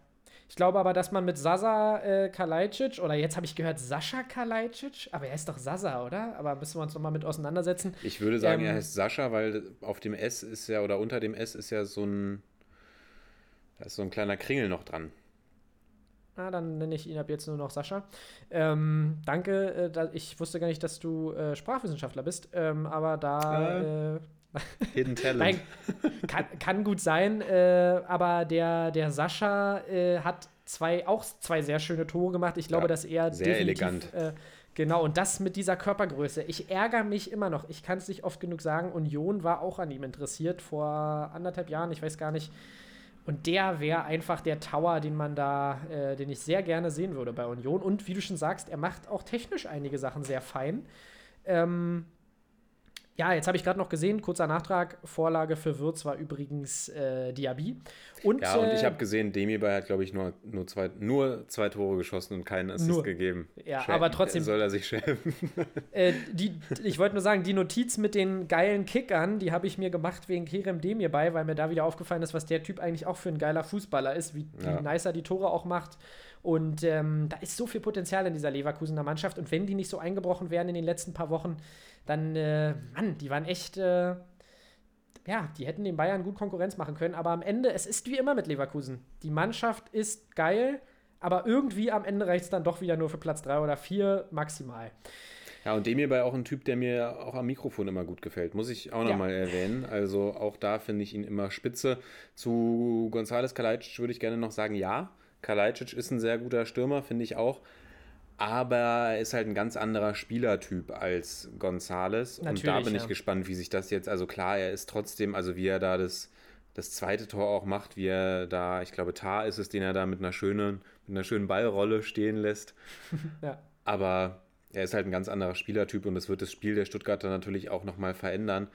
Ich glaube aber, dass man mit Sasa äh, Kalajdzic, oder jetzt habe ich gehört Sascha Kalajdzic, aber er ist doch Sasa, oder? Aber müssen wir uns nochmal mit auseinandersetzen. Ich würde sagen, Ähm, er heißt Sascha, weil auf dem S ist ja, oder unter dem S ist ja so ein, da ist so ein kleiner Kringel noch dran. Ah, dann nenne ich ihn ab jetzt nur noch Sascha. Ähm, danke, äh, da, ich wusste gar nicht, dass du äh, Sprachwissenschaftler bist, ähm, aber da. Äh, Hidden Talent. Nein, kann, kann gut sein, äh, aber der, der Sascha äh, hat zwei, auch zwei sehr schöne Tore gemacht. Ich glaube, Ja, dass er sehr elegant. Äh, genau, und das mit dieser Körpergröße. Ich ärgere mich immer noch. Ich kann es nicht oft genug sagen. Union war auch an ihm interessiert vor anderthalb Jahren, ich weiß gar nicht. Und der wäre einfach der Tower, den man da, äh, den ich sehr gerne sehen würde bei Union. Und wie du schon sagst, er macht auch technisch einige Sachen sehr fein. Ähm, Ja, jetzt habe ich gerade noch gesehen, kurzer Nachtrag, Vorlage für Würz war übrigens äh, Diaby. Und, Ja, und ich äh, habe gesehen, Demirbay hat, glaube ich, nur, nur, zwei, nur zwei Tore geschossen und keinen Assist Nur. gegeben. Ja, Schä- aber trotzdem- Soll er sich schämen. Äh, die, ich wollte nur sagen, die Notiz mit den geilen Kickern, die habe ich mir gemacht wegen Kerem Demir bei, weil mir da wieder aufgefallen ist, was der Typ eigentlich auch für ein geiler Fußballer ist, wie, Ja. wie nice er die Tore auch macht. Und ähm, da ist so viel Potenzial in dieser Leverkusener Mannschaft. Und wenn die nicht so eingebrochen wären in den letzten paar Wochen, dann, äh, Mann, die waren echt, äh, ja, die hätten den Bayern gut Konkurrenz machen können. Aber am Ende, es ist wie immer mit Leverkusen. Die Mannschaft ist geil, aber irgendwie am Ende reicht es dann doch wieder nur für Platz 3 oder 4 maximal. Ja, und Demirbay auch ein Typ, der mir auch am Mikrofon immer gut gefällt, muss ich auch Ja. nochmal erwähnen. Also auch da finde ich ihn immer spitze. Zu González Kalajdzic würde ich gerne noch sagen, ja, Kalajdzic ist ein sehr guter Stürmer, finde ich auch. Aber er ist halt ein ganz anderer Spielertyp als González. Und da bin ich ja. gespannt, wie sich das jetzt, also klar, er ist trotzdem, also wie er da das, das zweite Tor auch macht, wie er da, ich glaube, Tar ist es, den er da mit einer schönen, mit einer schönen Ballrolle stehen lässt. Ja. Aber er ist halt ein ganz anderer Spielertyp und das wird das Spiel der Stuttgarter natürlich auch nochmal verändern.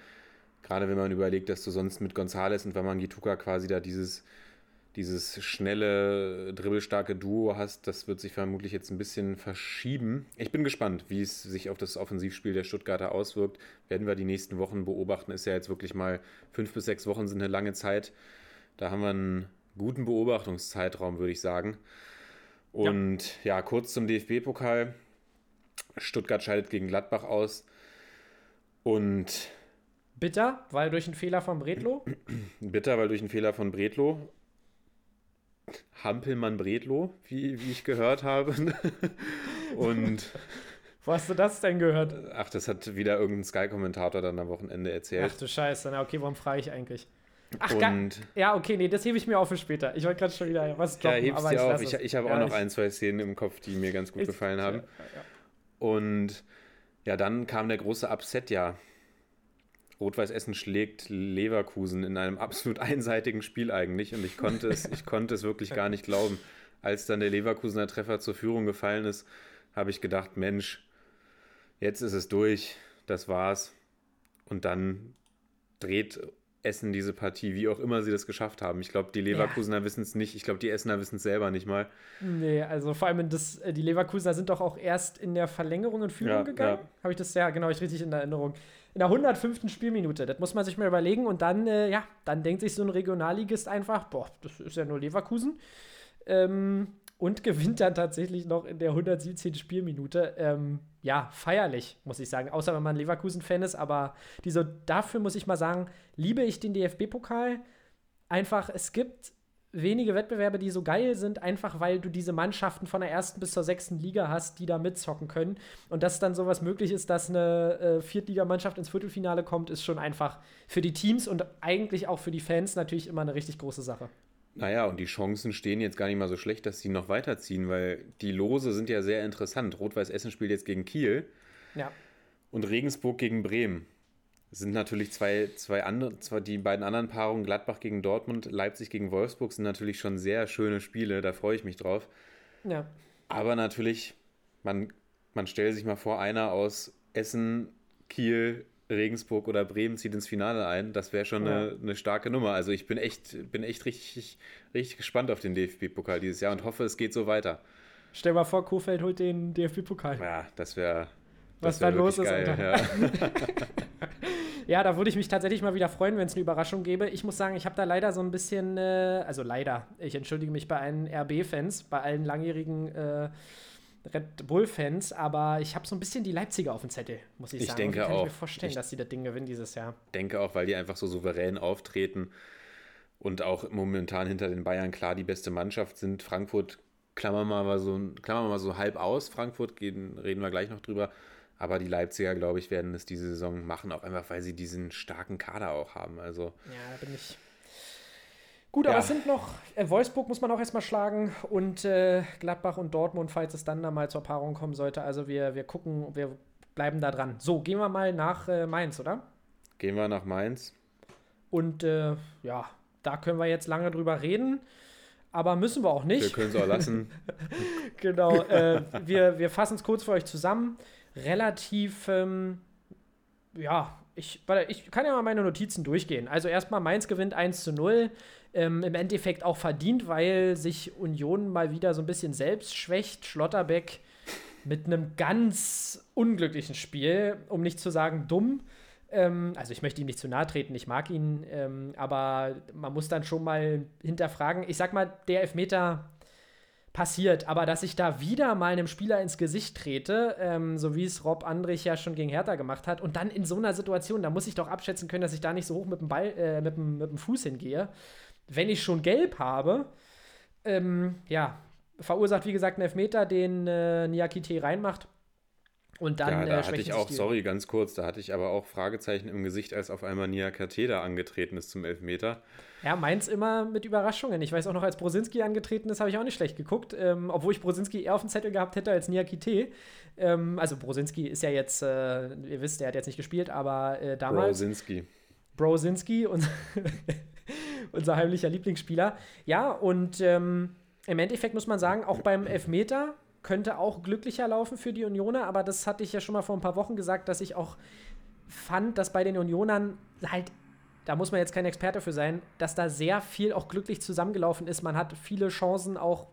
Gerade wenn man überlegt, dass du sonst mit González und Wamangituka quasi da dieses, dieses schnelle, dribbelstarke Duo hast, das wird sich vermutlich jetzt ein bisschen verschieben. Ich bin gespannt, wie es sich auf das Offensivspiel der Stuttgarter auswirkt. Werden wir die nächsten Wochen beobachten. Ist ja jetzt wirklich mal fünf bis sechs Wochen sind eine lange Zeit. Da haben wir einen guten Beobachtungszeitraum, würde ich sagen. Und ja, kurz zum DFB-Pokal. Stuttgart scheidet gegen Gladbach aus. Und Bitter, weil durch einen Fehler von Bredlo. bitter, weil durch einen Fehler von Bredlo, Hampelmann Bredlo, wie, wie ich gehört habe. Und Wo hast du das denn gehört? ach, das hat wieder irgendein Sky-Kommentator dann am Wochenende erzählt. Ach du Scheiße, na okay, warum frage ich eigentlich? Ach, Und ja, okay, nee, das hebe ich mir auf für später. Ich wollte gerade schon wieder was ja, droppen, hebst aber ich auf. Ich, ich habe Ja, auch noch ein, zwei Szenen im Kopf, die mir ganz gut ich- gefallen haben. Ja, ja. Und ja, dann kam der große Upset, ja. Rot-Weiß Essen schlägt Leverkusen in einem absolut einseitigen Spiel eigentlich und ich konnte es, ich konnte es wirklich gar nicht glauben. Als dann der Leverkusener Treffer zur Führung gefallen ist, habe ich gedacht, Mensch, jetzt ist es durch, das war's. Und dann dreht Essen diese Partie, wie auch immer sie das geschafft haben. Ich glaube, die Leverkusener wissen es nicht, ich glaube, die Essener wissen es selber nicht mal. Nee, also vor allem das, äh, die Leverkusener sind doch auch erst in der Verlängerung in Führung Ja, gegangen. ja. Habe ich das ja, genau, ich richtig in Erinnerung. In der 105. Spielminute, das muss man sich mal überlegen und dann, äh, ja, dann denkt sich so ein Regionalligist einfach, boah, das ist ja nur Leverkusen. Ähm, und gewinnt dann tatsächlich noch in der 117. Spielminute. Ähm, ja, feierlich, muss ich sagen. Außer wenn man Leverkusen-Fan ist, aber diese, dafür muss ich mal sagen, liebe ich den DFB-Pokal. Einfach, es gibt wenige Wettbewerbe, die so geil sind, einfach weil du diese Mannschaften von der ersten bis zur sechsten Liga hast, die da mitzocken können. Und dass dann sowas möglich ist, dass eine äh, Viertligamannschaft ins Viertelfinale kommt, ist schon einfach für die Teams und eigentlich auch für die Fans natürlich immer eine richtig große Sache. Naja, und die Chancen stehen jetzt gar nicht mal so schlecht, dass sie noch weiterziehen, weil die Lose sind ja sehr interessant. Rot-Weiß Essen spielt jetzt gegen Kiel Ja. und Regensburg gegen Bremen. Das sind natürlich zwei, zwei andere, zwar die beiden anderen Paarungen, Gladbach gegen Dortmund, Leipzig gegen Wolfsburg, sind natürlich schon sehr schöne Spiele, da freue ich mich drauf. Ja. Aber natürlich, man, man stellt sich mal vor, einer aus Essen, Kiel, Regensburg oder Bremen zieht ins Finale ein. Das wäre schon Ja. eine, eine starke Nummer. Also ich bin echt, bin echt richtig, richtig gespannt auf den DFB-Pokal dieses Jahr und hoffe, es geht so weiter. Stell mal vor, Kofeld holt den DFB-Pokal. Ja, das wäre. Was wär da los ist, Alter. Ja. Ja, da würde ich mich tatsächlich mal wieder freuen, wenn es eine Überraschung gäbe. Ich muss sagen, ich habe da leider so ein bisschen, äh, also leider, ich entschuldige mich bei allen RB-Fans, bei allen langjährigen äh, Red Bull-Fans, aber ich habe so ein bisschen die Leipziger auf dem Zettel, muss ich Ich sagen. denke Und kann ich auch. mir vorstellen, Ich- dass sie das Ding gewinnen dieses Jahr. denke auch, weil die einfach so souverän auftreten und auch momentan hinter den Bayern klar die beste Mannschaft sind. Frankfurt klammern wir mal so, klammern wir mal so halb aus. Frankfurt gehen, reden wir gleich noch drüber. Aber die Leipziger, glaube ich, werden es diese Saison machen, auch einfach, weil sie diesen starken Kader auch haben. Also Ja, da bin ich. Gut, Ja. aber es sind noch, äh, Wolfsburg muss man auch erstmal schlagen und äh, Gladbach und Dortmund, falls es dann da mal zur Paarung kommen sollte. Also wir, wir gucken, wir bleiben da dran. So, gehen wir mal nach äh, Mainz, oder? gehen wir nach Mainz. Und äh, ja, da können wir jetzt lange drüber reden, aber müssen wir auch Wir nicht. können es auch lassen. genau, äh, wir, wir fassen es kurz für euch zusammen. Relativ, ähm, ja, ich, ich kann ja mal meine Notizen durchgehen. Also erstmal Mainz gewinnt 1 zu 0. Ähm, Im Endeffekt auch verdient, weil sich Union mal wieder so ein bisschen selbst schwächt. Schlotterbeck mit einem ganz unglücklichen Spiel, um nicht zu sagen dumm. Ähm, also ich möchte ihm nicht zu nahe treten, ich mag ihn, ähm, aber man muss dann schon mal hinterfragen. Ich sag mal, der Elfmeter passiert, aber dass ich da wieder mal einem Spieler ins Gesicht trete, ähm, so wie es Rob Andrich ja schon gegen Hertha gemacht hat, und dann in so einer Situation, da muss ich doch abschätzen können, dass ich da nicht so hoch mit dem Ball, äh, mit, dem, mit dem Fuß hingehe. Wenn ich schon gelb habe, ähm, ja, verursacht wie gesagt einen Elfmeter, den äh, Niakite reinmacht. Und dann ja, da äh, hatte ich auch, sorry, ganz kurz, da hatte ich aber auch Fragezeichen im Gesicht, als auf einmal Nia Kateda angetreten ist zum Elfmeter. Ja, meins immer mit Überraschungen. Ich weiß auch noch, als Brosinski angetreten ist, habe ich auch nicht schlecht geguckt, ähm, obwohl ich Brosinski eher auf dem Zettel gehabt hätte als Niakite. Ähm, also Brosinski ist ja jetzt, äh, ihr wisst, der hat jetzt nicht gespielt, aber äh, damals. Brosinski. Brosinski, unser, unser heimlicher Lieblingsspieler. Ja, und ähm, im Endeffekt muss man sagen, auch beim Elfmeter könnte auch glücklicher laufen für die Unioner, aber das hatte ich ja schon mal vor ein paar Wochen gesagt, dass ich auch fand, dass bei den Unionern halt, da muss man jetzt kein Experte für sein, dass da sehr viel auch glücklich zusammengelaufen ist. Man hat viele Chancen auch,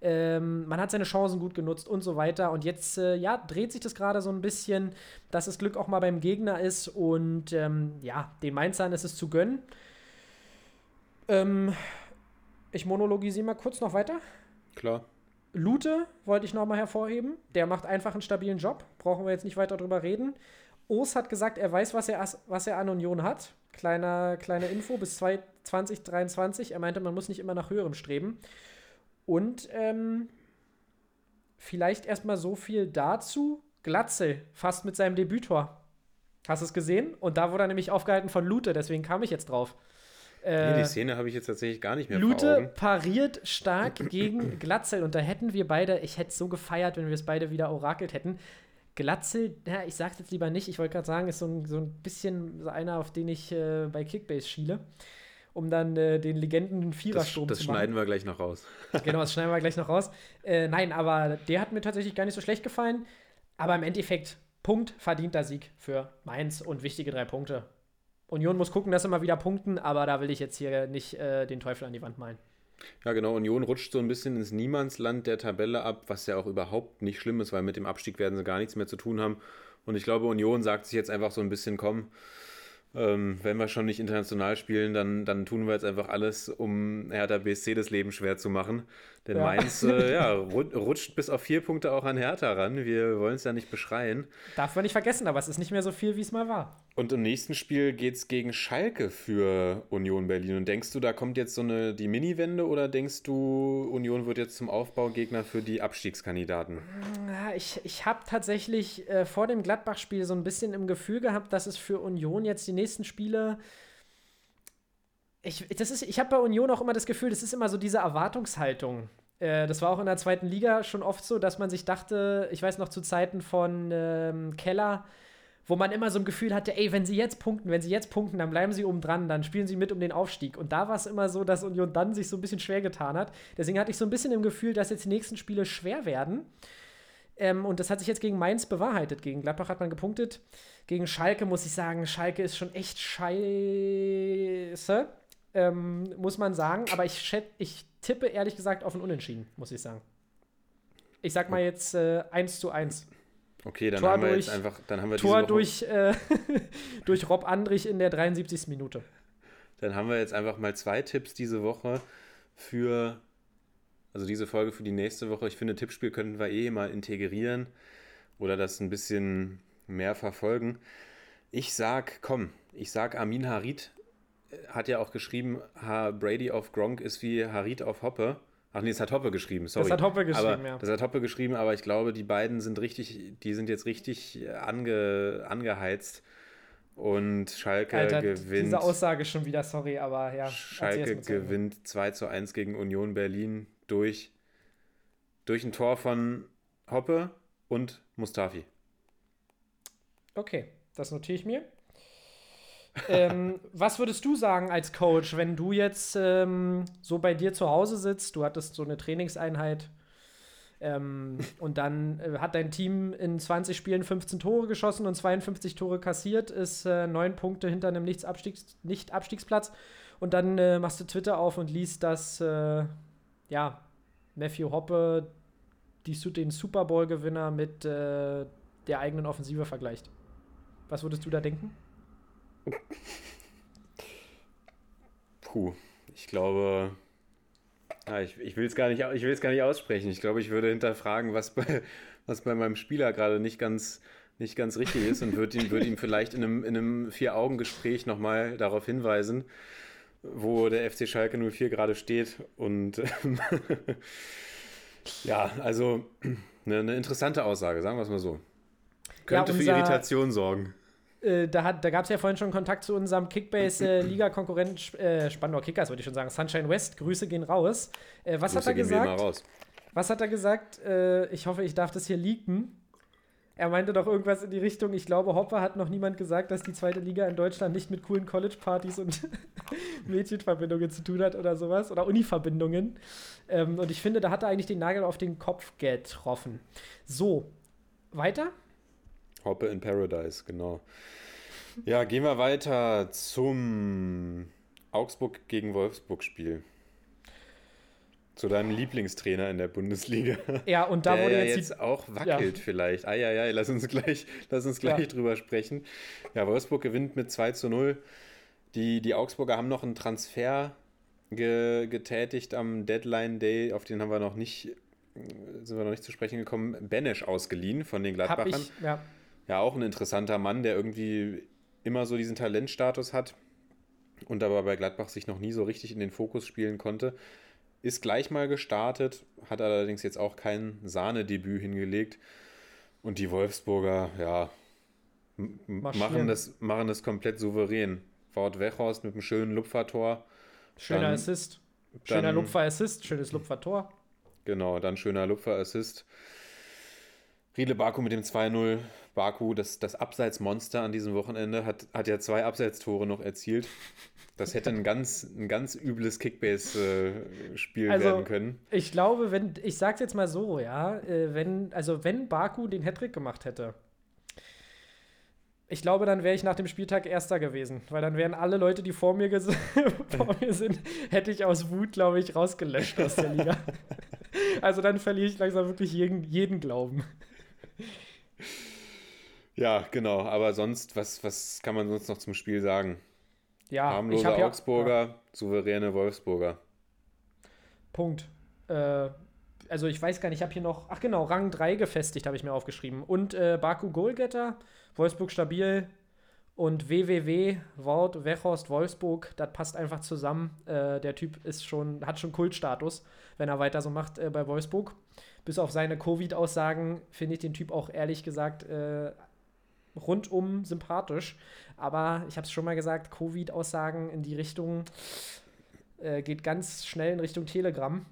ähm, man hat seine Chancen gut genutzt und so weiter. Und jetzt, äh, ja, dreht sich das gerade so ein bisschen, dass das Glück auch mal beim Gegner ist und ähm, ja, den Mainzern ist es zu gönnen. Ähm, ich monologisiere mal kurz noch weiter. Klar. Lute wollte ich nochmal hervorheben. Der macht einfach einen stabilen Job. Brauchen wir jetzt nicht weiter drüber reden. Oos hat gesagt, er weiß, was er, was er an Union hat. Kleiner, kleine Info bis 2023. Er meinte, man muss nicht immer nach höherem streben. Und ähm, vielleicht erstmal so viel dazu. Glatzel, fast mit seinem Debütor. Hast du es gesehen? Und da wurde er nämlich aufgehalten von Lute, deswegen kam ich jetzt drauf. Äh, nee, die Szene habe ich jetzt tatsächlich gar nicht mehr Lute pariert stark gegen Glatzel und da hätten wir beide, ich hätte es so gefeiert, wenn wir es beide wieder orakelt hätten. Glatzel, ja, ich sag's jetzt lieber nicht, ich wollte gerade sagen, ist so ein, so ein bisschen so einer, auf den ich äh, bei Kickbase schiele, um dann äh, den Legenden Vierersturm das, zu das machen. schneiden wir gleich noch raus. genau, das schneiden wir gleich noch raus. Äh, nein, aber der hat mir tatsächlich gar nicht so schlecht gefallen. Aber im Endeffekt, Punkt, verdienter Sieg für Mainz und wichtige drei Punkte. Union muss gucken, dass sie mal wieder punkten, aber da will ich jetzt hier nicht äh, den Teufel an die Wand malen. Ja, genau. Union rutscht so ein bisschen ins Niemandsland der Tabelle ab, was ja auch überhaupt nicht schlimm ist, weil mit dem Abstieg werden sie gar nichts mehr zu tun haben. Und ich glaube, Union sagt sich jetzt einfach so ein bisschen, komm, ähm, wenn wir schon nicht international spielen, dann, dann tun wir jetzt einfach alles, um Hertha BSC das Leben schwer zu machen. Denn Ja. Mainz äh, ja, ru- rutscht bis auf vier Punkte auch an Hertha ran. Wir wollen es ja nicht beschreien. Darf man nicht vergessen, aber es ist nicht mehr so viel, wie es mal war. Und im nächsten Spiel geht es gegen Schalke für Union Berlin. Und denkst du, da kommt jetzt so eine die Mini-Wende oder denkst du, Union wird jetzt zum Aufbaugegner für die Abstiegskandidaten? Ja, ich ich habe tatsächlich äh, vor dem Gladbach-Spiel so ein bisschen im Gefühl gehabt, dass es für Union jetzt die nächsten Spiele. Ich, ich habe bei Union auch immer das Gefühl, das ist immer so diese Erwartungshaltung. Äh, das war auch in der zweiten Liga schon oft so, dass man sich dachte, ich weiß noch zu Zeiten von ähm, Keller, wo man immer so ein Gefühl hatte, ey, wenn sie jetzt punkten, wenn sie jetzt punkten, dann bleiben sie oben dran, dann spielen sie mit um den Aufstieg. Und da war es immer so, dass Union dann sich so ein bisschen schwer getan hat. Deswegen hatte ich so ein bisschen im Gefühl, dass jetzt die nächsten Spiele schwer werden. Ähm, und das hat sich jetzt gegen Mainz bewahrheitet. Gegen Gladbach hat man gepunktet. Gegen Schalke muss ich sagen, Schalke ist schon echt scheiße, ähm, muss man sagen. Aber ich, schät, ich tippe ehrlich gesagt auf ein Unentschieden, muss ich sagen. Ich sag mal jetzt äh, 1 zu 1. Okay, dann Tor haben wir durch- jetzt einfach, dann haben wir Tor durch, äh, durch Rob Andrich in der 73. Minute. dann haben wir jetzt einfach mal zwei Tipps diese Woche für, also diese Folge für die nächste Woche. Ich finde, Tippspiel könnten wir eh mal integrieren oder das ein bisschen mehr verfolgen. Ich sag, komm, ich sag Amin Harit hat ja auch geschrieben, Ha- Brady auf Gronk ist wie Harit auf Hoppe. Ach nee, das hat Hoppe geschrieben, sorry. hat Hoppe geschrieben, aber, ja. Das hat Hoppe geschrieben, aber ich glaube, die beiden sind richtig, die sind jetzt richtig äh, ange, angeheizt. Und Schalke Alter, gewinnt. diese Aussage schon wieder, sorry, aber ja. Schalke gewinnt 2 zu 1 gegen Union Berlin durch, durch ein Tor von Hoppe und Mustafi. Okay, das notiere ich mir. Ähm, was würdest du sagen als Coach, wenn du jetzt ähm, so bei dir zu Hause sitzt? Du hattest so eine Trainingseinheit Ähm, und dann äh, hat dein Team in 20 Spielen 15 Tore geschossen und 52 Tore kassiert, ist äh, neun Punkte hinter einem Nicht-Abstiegs Nicht-Abstiegsplatz. Und dann äh, machst du Twitter auf und liest, dass äh, ja, Matthew Hoppe die, den Super Bowl-Gewinner mit äh, der eigenen Offensive vergleicht. Was würdest du da denken? Puh, ich glaube, ja, ich, ich will es gar, nicht au- ich will's gar nicht aussprechen. Ich glaube, ich würde hinterfragen, was bei, was bei meinem Spieler gerade nicht ganz, nicht ganz richtig ist und würde ihn, würde ihn vielleicht in einem, in einem Vier-Augen-Gespräch nochmal darauf hinweisen, wo der FC Schalke 04 gerade steht. Und ähm, ja, also eine, eine interessante Aussage, sagen wir es mal so. Könnte für unser- Irritation sorgen. Äh, da hat, da gab es ja vorhin schon Kontakt zu unserem Kickbase-Liga-Konkurrent Sp- äh, Spandau Kickers, würde ich schon sagen. Sunshine West, Grüße gehen raus. Äh, was Grüße hat er gehen wir mal gesagt? raus. Was hat er gesagt? Äh, ich hoffe, ich darf das hier leaken. Er meinte doch irgendwas in die Richtung, ich glaube, Hopper hat noch niemand gesagt, dass die zweite Liga in Deutschland nicht mit coolen College-Partys und Mädchenverbindungen zu tun hat oder sowas. Oder Uni-Verbindungen. Ähm, und ich finde, da hat er eigentlich den Nagel auf den Kopf getroffen. So, weiter? Hoppe in Paradise, genau. Ja, gehen wir weiter zum Augsburg gegen Wolfsburg Spiel. Zu deinem Lieblingstrainer in der Bundesliga. Ja, und da der wurde ja jetzt, jetzt, auch wackelt vielleicht. Eieiei, lass uns gleich, lass uns gleich Ja. drüber sprechen. Ja, Wolfsburg gewinnt mit 2 zu 0. Die, die Augsburger haben noch einen Transfer ge, getätigt am Deadline Day, auf den haben wir noch nicht, sind wir noch nicht zu sprechen gekommen. Benesch ausgeliehen von den hab Gladbachern. ich, ja, Ja, auch ein interessanter Mann, der irgendwie immer so diesen Talentstatus hat und aber bei Gladbach sich noch nie so richtig in den Fokus spielen konnte. Ist gleich mal gestartet, hat allerdings jetzt auch kein Sahnedebüt hingelegt. Und die Wolfsburger, ja, machen das, machen das komplett souverän. Wout Weghorst mit einem schönen Lupfertor. schöner Dann- Assist. Schöner dann- Lupfer-Assist, schönes Lupfer-Tor. Genau, dann schöner Lupfer-Assist. Riedle Baku mit dem 2-0. Baku, das, das Abseitsmonster an diesem Wochenende, hat, hat ja zwei Abseitstore noch erzielt. Das hätte ein ganz, ein ganz übles Kickbase-Spiel Also- werden können. Ich glaube, wenn, ich sag's jetzt mal so, ja, äh, wenn, also wenn Baku den Hattrick gemacht hätte, ich glaube, dann wäre ich nach dem Spieltag Erster gewesen, weil dann wären alle Leute, die vor mir, vor mir sind, hätte ich aus Wut, glaube ich, rausgelöscht aus der Liga. also dann verliere ich langsam wirklich jeden, jeden Glauben. Ja, genau. Aber sonst, was, was kann man sonst noch zum Spiel sagen? Ja, Harmlose ich habe ja, Augsburger, souveräne Wolfsburger. Punkt. Äh, also ich weiß gar nicht, ich habe hier noch, ach genau, Rang 3 gefestigt, habe ich mir aufgeschrieben. Und äh, Baku Goalgetter, Wolfsburg stabil und WWW, Wort, Wechhorst, Wolfsburg, das passt einfach zusammen. Äh, der Typ ist schon, hat schon Kultstatus, wenn er weiter so macht äh, bei Wolfsburg. Bis auf seine Covid-Aussagen finde ich den Typ auch ehrlich gesagt äh, rundum sympathisch. Aber ich habe es schon mal gesagt, Covid-Aussagen in die Richtung äh, geht ganz schnell in Richtung Telegram.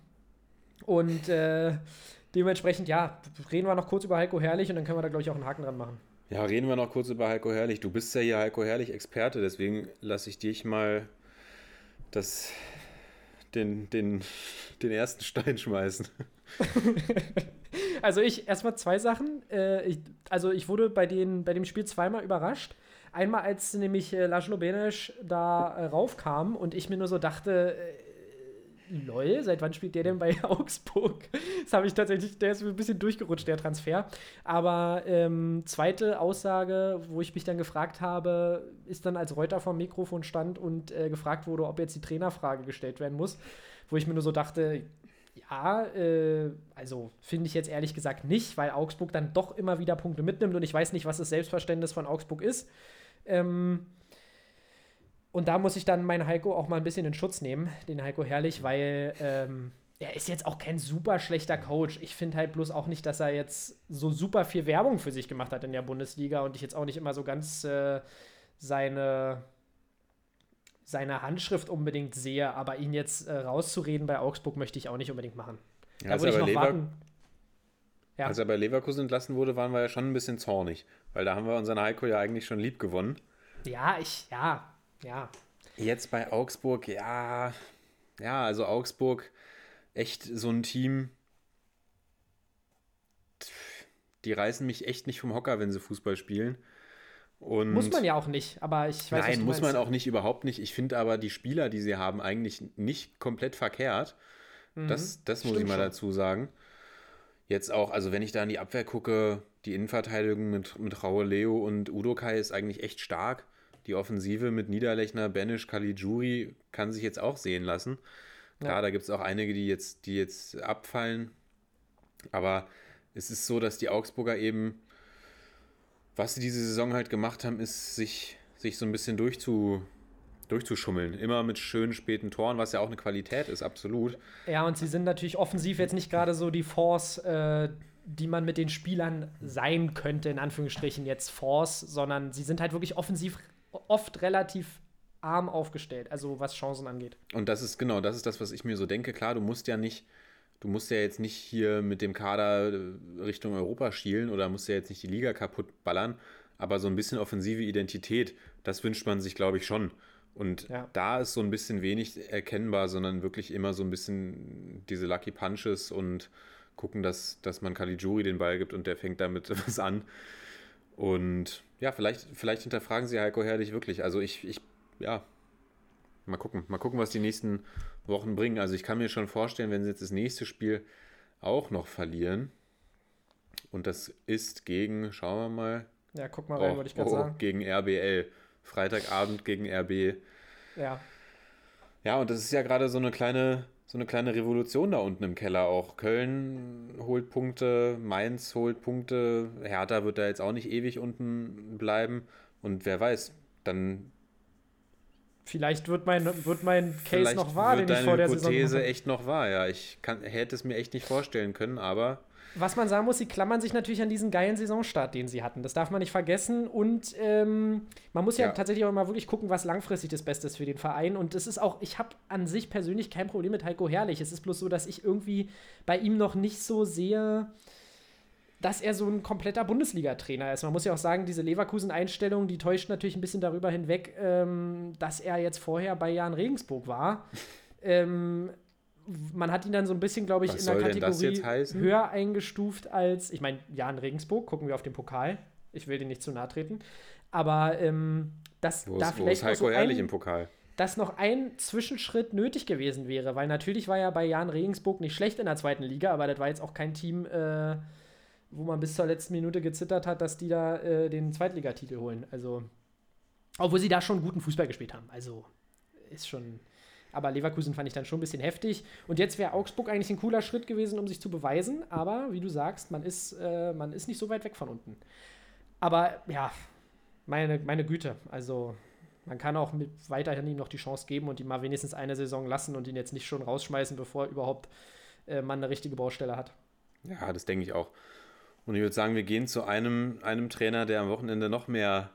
Und äh, dementsprechend, ja, reden wir noch kurz über Heiko Herrlich und dann können wir da, glaube ich, auch einen Haken dran machen. Ja, reden wir noch kurz über Heiko Herrlich. Du bist ja hier Heiko Herrlich Experte, deswegen lasse ich dich mal das, den, den, den ersten Stein schmeißen. Also ich, erstmal zwei Sachen. Äh, ich, also ich wurde bei, den, bei dem Spiel zweimal überrascht. Einmal, als nämlich äh, Laszlo Benes da äh, raufkam und ich mir nur so dachte, äh, lol, seit wann spielt der denn bei Augsburg? Das habe ich tatsächlich, der ist mir ein bisschen durchgerutscht, der Transfer. Aber ähm, zweite Aussage, wo ich mich dann gefragt habe, ist dann, als Reuter vom Mikrofon stand und äh, gefragt wurde, ob jetzt die Trainerfrage gestellt werden muss, wo ich mir nur so dachte, ja, äh, also finde ich jetzt ehrlich gesagt nicht, weil Augsburg dann doch immer wieder Punkte mitnimmt und ich weiß nicht, was das Selbstverständnis von Augsburg ist. Ähm, und da muss ich dann meinen Heiko auch mal ein bisschen in Schutz nehmen, den Heiko Herrlich, weil ähm, er ist jetzt auch kein super schlechter Coach. Ich finde halt bloß auch nicht, dass er jetzt so super viel Werbung für sich gemacht hat in der Bundesliga und ich jetzt auch nicht immer so ganz äh, seine seine Handschrift unbedingt sehe, aber ihn jetzt äh, rauszureden bei Augsburg möchte ich auch nicht unbedingt machen. Ja, da würde ich noch Lever warten. Ja. als er bei Leverkusen entlassen wurde, waren wir ja schon ein bisschen zornig, weil da haben wir unseren Heiko ja eigentlich schon lieb gewonnen. Ja, ich, ja, ja. Jetzt bei Augsburg, ja, ja, also Augsburg, echt so ein Team, die reißen mich echt nicht vom Hocker, wenn sie Fußball spielen. Und Muss man ja auch nicht, aber ich weiß was Nein, muss man auch nicht, überhaupt nicht. Ich finde aber die Spieler, die sie haben, eigentlich nicht komplett verkehrt. Das, das muss Mhm. Ich mal schon. dazu sagen. Jetzt auch, also wenn ich da in die Abwehr gucke, die Innenverteidigung mit, mit Raue Leo und Udokai ist eigentlich echt stark. Die Offensive mit Niederlechner, Benisch, Caligiuri kann sich jetzt auch sehen lassen. Klar, Ja. da gibt es auch einige, die jetzt, die jetzt abfallen. Aber es ist so, dass die Augsburger eben, was sie diese Saison halt gemacht haben, ist, sich, sich so ein bisschen durchzu, durchzuschummeln. Immer mit schönen späten Toren, was ja auch eine Qualität ist, absolut. Ja, und sie sind natürlich offensiv jetzt nicht gerade so die Force, äh, die man mit den Spielern sein könnte, in Anführungsstrichen jetzt Force, sondern sie sind halt wirklich offensiv oft relativ arm aufgestellt, also was Chancen angeht. Und das ist genau, das ist das, was ich mir so denke. Klar, du musst ja nicht, du musst ja jetzt nicht hier mit dem Kader äh, Richtung Europa schielen oder musst ja jetzt nicht die Liga kaputt ballern, aber so ein bisschen offensive Identität, das wünscht man sich, glaube ich, schon. Und Ja. da ist so ein bisschen wenig erkennbar, sondern wirklich immer so ein bisschen diese Lucky Punches und gucken, dass, dass man Caligiuri den Ball gibt und der fängt damit was an. Und ja, vielleicht, vielleicht hinterfragen sie Heiko Herrlich wirklich. Also ich, ich, ja, mal gucken. Mal gucken, was die nächsten Wochen bringen. Also ich kann mir schon vorstellen, wenn sie jetzt das nächste Spiel auch noch verlieren. Und das ist gegen, schauen wir mal, Ja, guck mal rein, oh, wollte ich gerade oh, sagen. gegen RBL. Freitagabend gegen RB. Ja. Ja, und das ist ja gerade so eine kleine, so eine kleine Revolution da unten im Keller auch. Köln holt Punkte, Mainz holt Punkte, Hertha wird da jetzt auch nicht ewig unten bleiben. Und wer weiß, dann Vielleicht wird mein, wird mein Case vielleicht noch wahr, wird den ich vor der Saison Hypothese gemacht habe. echt noch wahr. Ja, ich kann, hätte es mir echt nicht vorstellen können, aber Was man sagen muss, sie klammern sich natürlich an diesen geilen Saisonstart, den sie hatten. Das darf man nicht vergessen. Und ähm, man muss ja, Ja. tatsächlich auch mal wirklich gucken, was langfristig das Beste ist für den Verein. Und es ist auch, ich habe an sich persönlich kein Problem mit Heiko Herrlich. Es ist bloß so, dass ich irgendwie bei ihm noch nicht so sehe, dass er so ein kompletter Bundesliga-Trainer ist. Man muss ja auch sagen, diese Leverkusen-Einstellung, die täuscht natürlich ein bisschen darüber hinweg, ähm, dass er jetzt vorher bei Jan Regensburg war. ähm, man hat ihn dann so ein bisschen, glaube ich, Was in der das Kategorie höher eingestuft als, ich meine, Jan Regensburg, gucken wir auf den Pokal. Ich will den nicht zu nahe treten. Aber ähm, dass wo da ist, wo vielleicht ist noch Heiko so Herrlich ein, im Pokal? dass noch ein Zwischenschritt nötig gewesen wäre, weil natürlich war ja bei Jan Regensburg nicht schlecht in der zweiten Liga, aber das war jetzt auch kein Team, äh, wo man bis zur letzten Minute gezittert hat, dass die da äh, den Zweitligatitel holen. Also, obwohl sie da schon guten Fußball gespielt haben. Also, ist schon. Aber Leverkusen fand ich dann schon ein bisschen heftig. Und jetzt wäre Augsburg eigentlich ein cooler Schritt gewesen, um sich zu beweisen. Aber wie du sagst, man ist, äh, man ist nicht so weit weg von unten. Aber ja, meine, meine Güte. Also, man kann auch mit weiterhin ihm noch die Chance geben und ihm mal wenigstens eine Saison lassen und ihn jetzt nicht schon rausschmeißen, bevor überhaupt äh, man eine richtige Baustelle hat. Ja, das denke ich auch. Und ich würde sagen, wir gehen zu einem, einem Trainer, der am Wochenende noch mehr,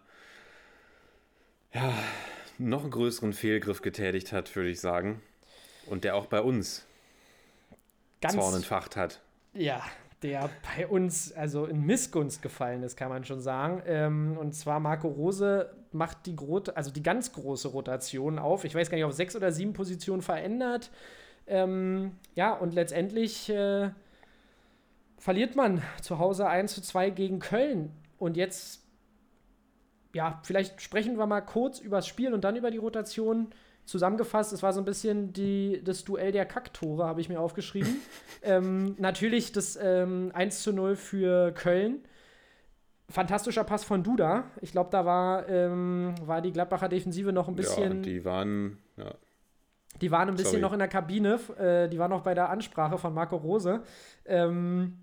ja, noch einen größeren Fehlgriff getätigt hat, würde ich sagen. Und der auch bei uns Ganz, Zorn entfacht hat. ja, der bei uns also in Missgunst gefallen ist, kann man schon sagen. Ähm, und zwar Marco Rose macht die, also die ganz große Rotation auf. Ich weiß gar nicht, auf sechs oder sieben Positionen verändert. Ähm, ja, und letztendlich äh, verliert man zu Hause 1 zu 2 gegen Köln. Und jetzt, ja, vielleicht sprechen wir mal kurz über das Spiel und dann über die Rotation. Zusammengefasst, es war so ein bisschen die, das Duell der Kacktore, habe ich mir aufgeschrieben. ähm, natürlich das ähm, 1 zu 0 für Köln. Fantastischer Pass von Duda. Ich glaube, da war, ähm, war die Gladbacher Defensive noch ein bisschen. ja, die waren, ja, Die waren ein bisschen Sorry. noch in der Kabine, äh, die waren noch bei der Ansprache von Marco Rose, ähm,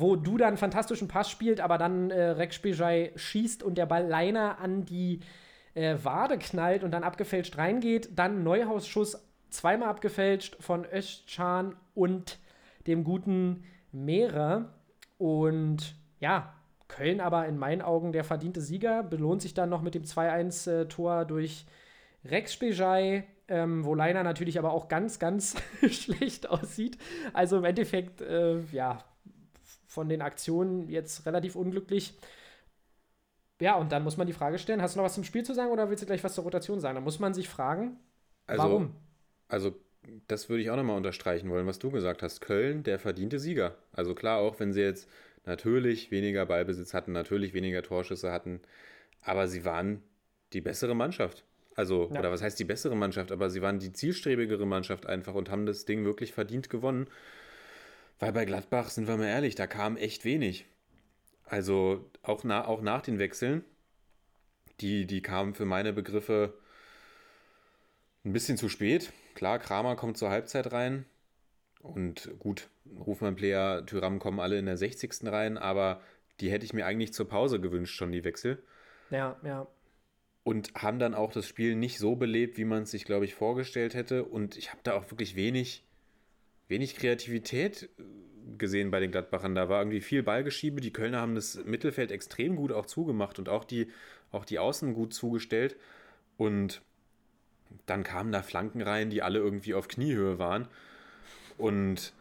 wo du dann einen fantastischen Pass spielt, aber dann äh, Rex Spejai schießt und der Ball Leiner an die äh, Wade knallt und dann abgefälscht reingeht. Dann Neuhaus-Schuss zweimal abgefälscht von Özcan und dem guten Meere. Und ja, Köln aber in meinen Augen der verdiente Sieger, belohnt sich dann noch mit dem 2-1-Tor durch Rex Spejai, ähm, wo Leiner natürlich aber auch ganz, ganz schlecht aussieht. Also im Endeffekt, äh, ja, von den Aktionen jetzt relativ unglücklich. Ja, und dann muss man die Frage stellen, hast du noch was zum Spiel zu sagen oder willst du gleich was zur Rotation sagen? Da muss man sich fragen, also, warum? Also, das würde ich auch nochmal unterstreichen wollen, was du gesagt hast. Köln, der verdiente Sieger. Also klar, auch wenn sie jetzt natürlich weniger Ballbesitz hatten, natürlich weniger Torschüsse hatten, aber sie waren die bessere Mannschaft. Also, Ja. oder was heißt die bessere Mannschaft, aber sie waren die zielstrebigere Mannschaft einfach und haben das Ding wirklich verdient gewonnen. Weil bei Gladbach, sind wir mal ehrlich, da kam echt wenig. Also auch, na, auch nach den Wechseln, die, die kamen für meine Begriffe ein bisschen zu spät. Klar, Kramer kommt zur Halbzeit rein. Und gut, Rufmann, Player, Tyram kommen alle in der 60. rein, aber die hätte ich mir eigentlich zur Pause gewünscht, schon die Wechsel. Ja, ja. Und haben dann auch das Spiel nicht so belebt, wie man es sich, glaube ich, vorgestellt hätte. Und ich habe da auch wirklich wenig, wenig Kreativität äh, gesehen bei den Gladbachern. Da war irgendwie viel Ballgeschiebe. Die Kölner haben das Mittelfeld extrem gut auch zugemacht und auch die, auch die Außen gut zugestellt. Und dann kamen da Flanken rein, die alle irgendwie auf Kniehöhe waren. Und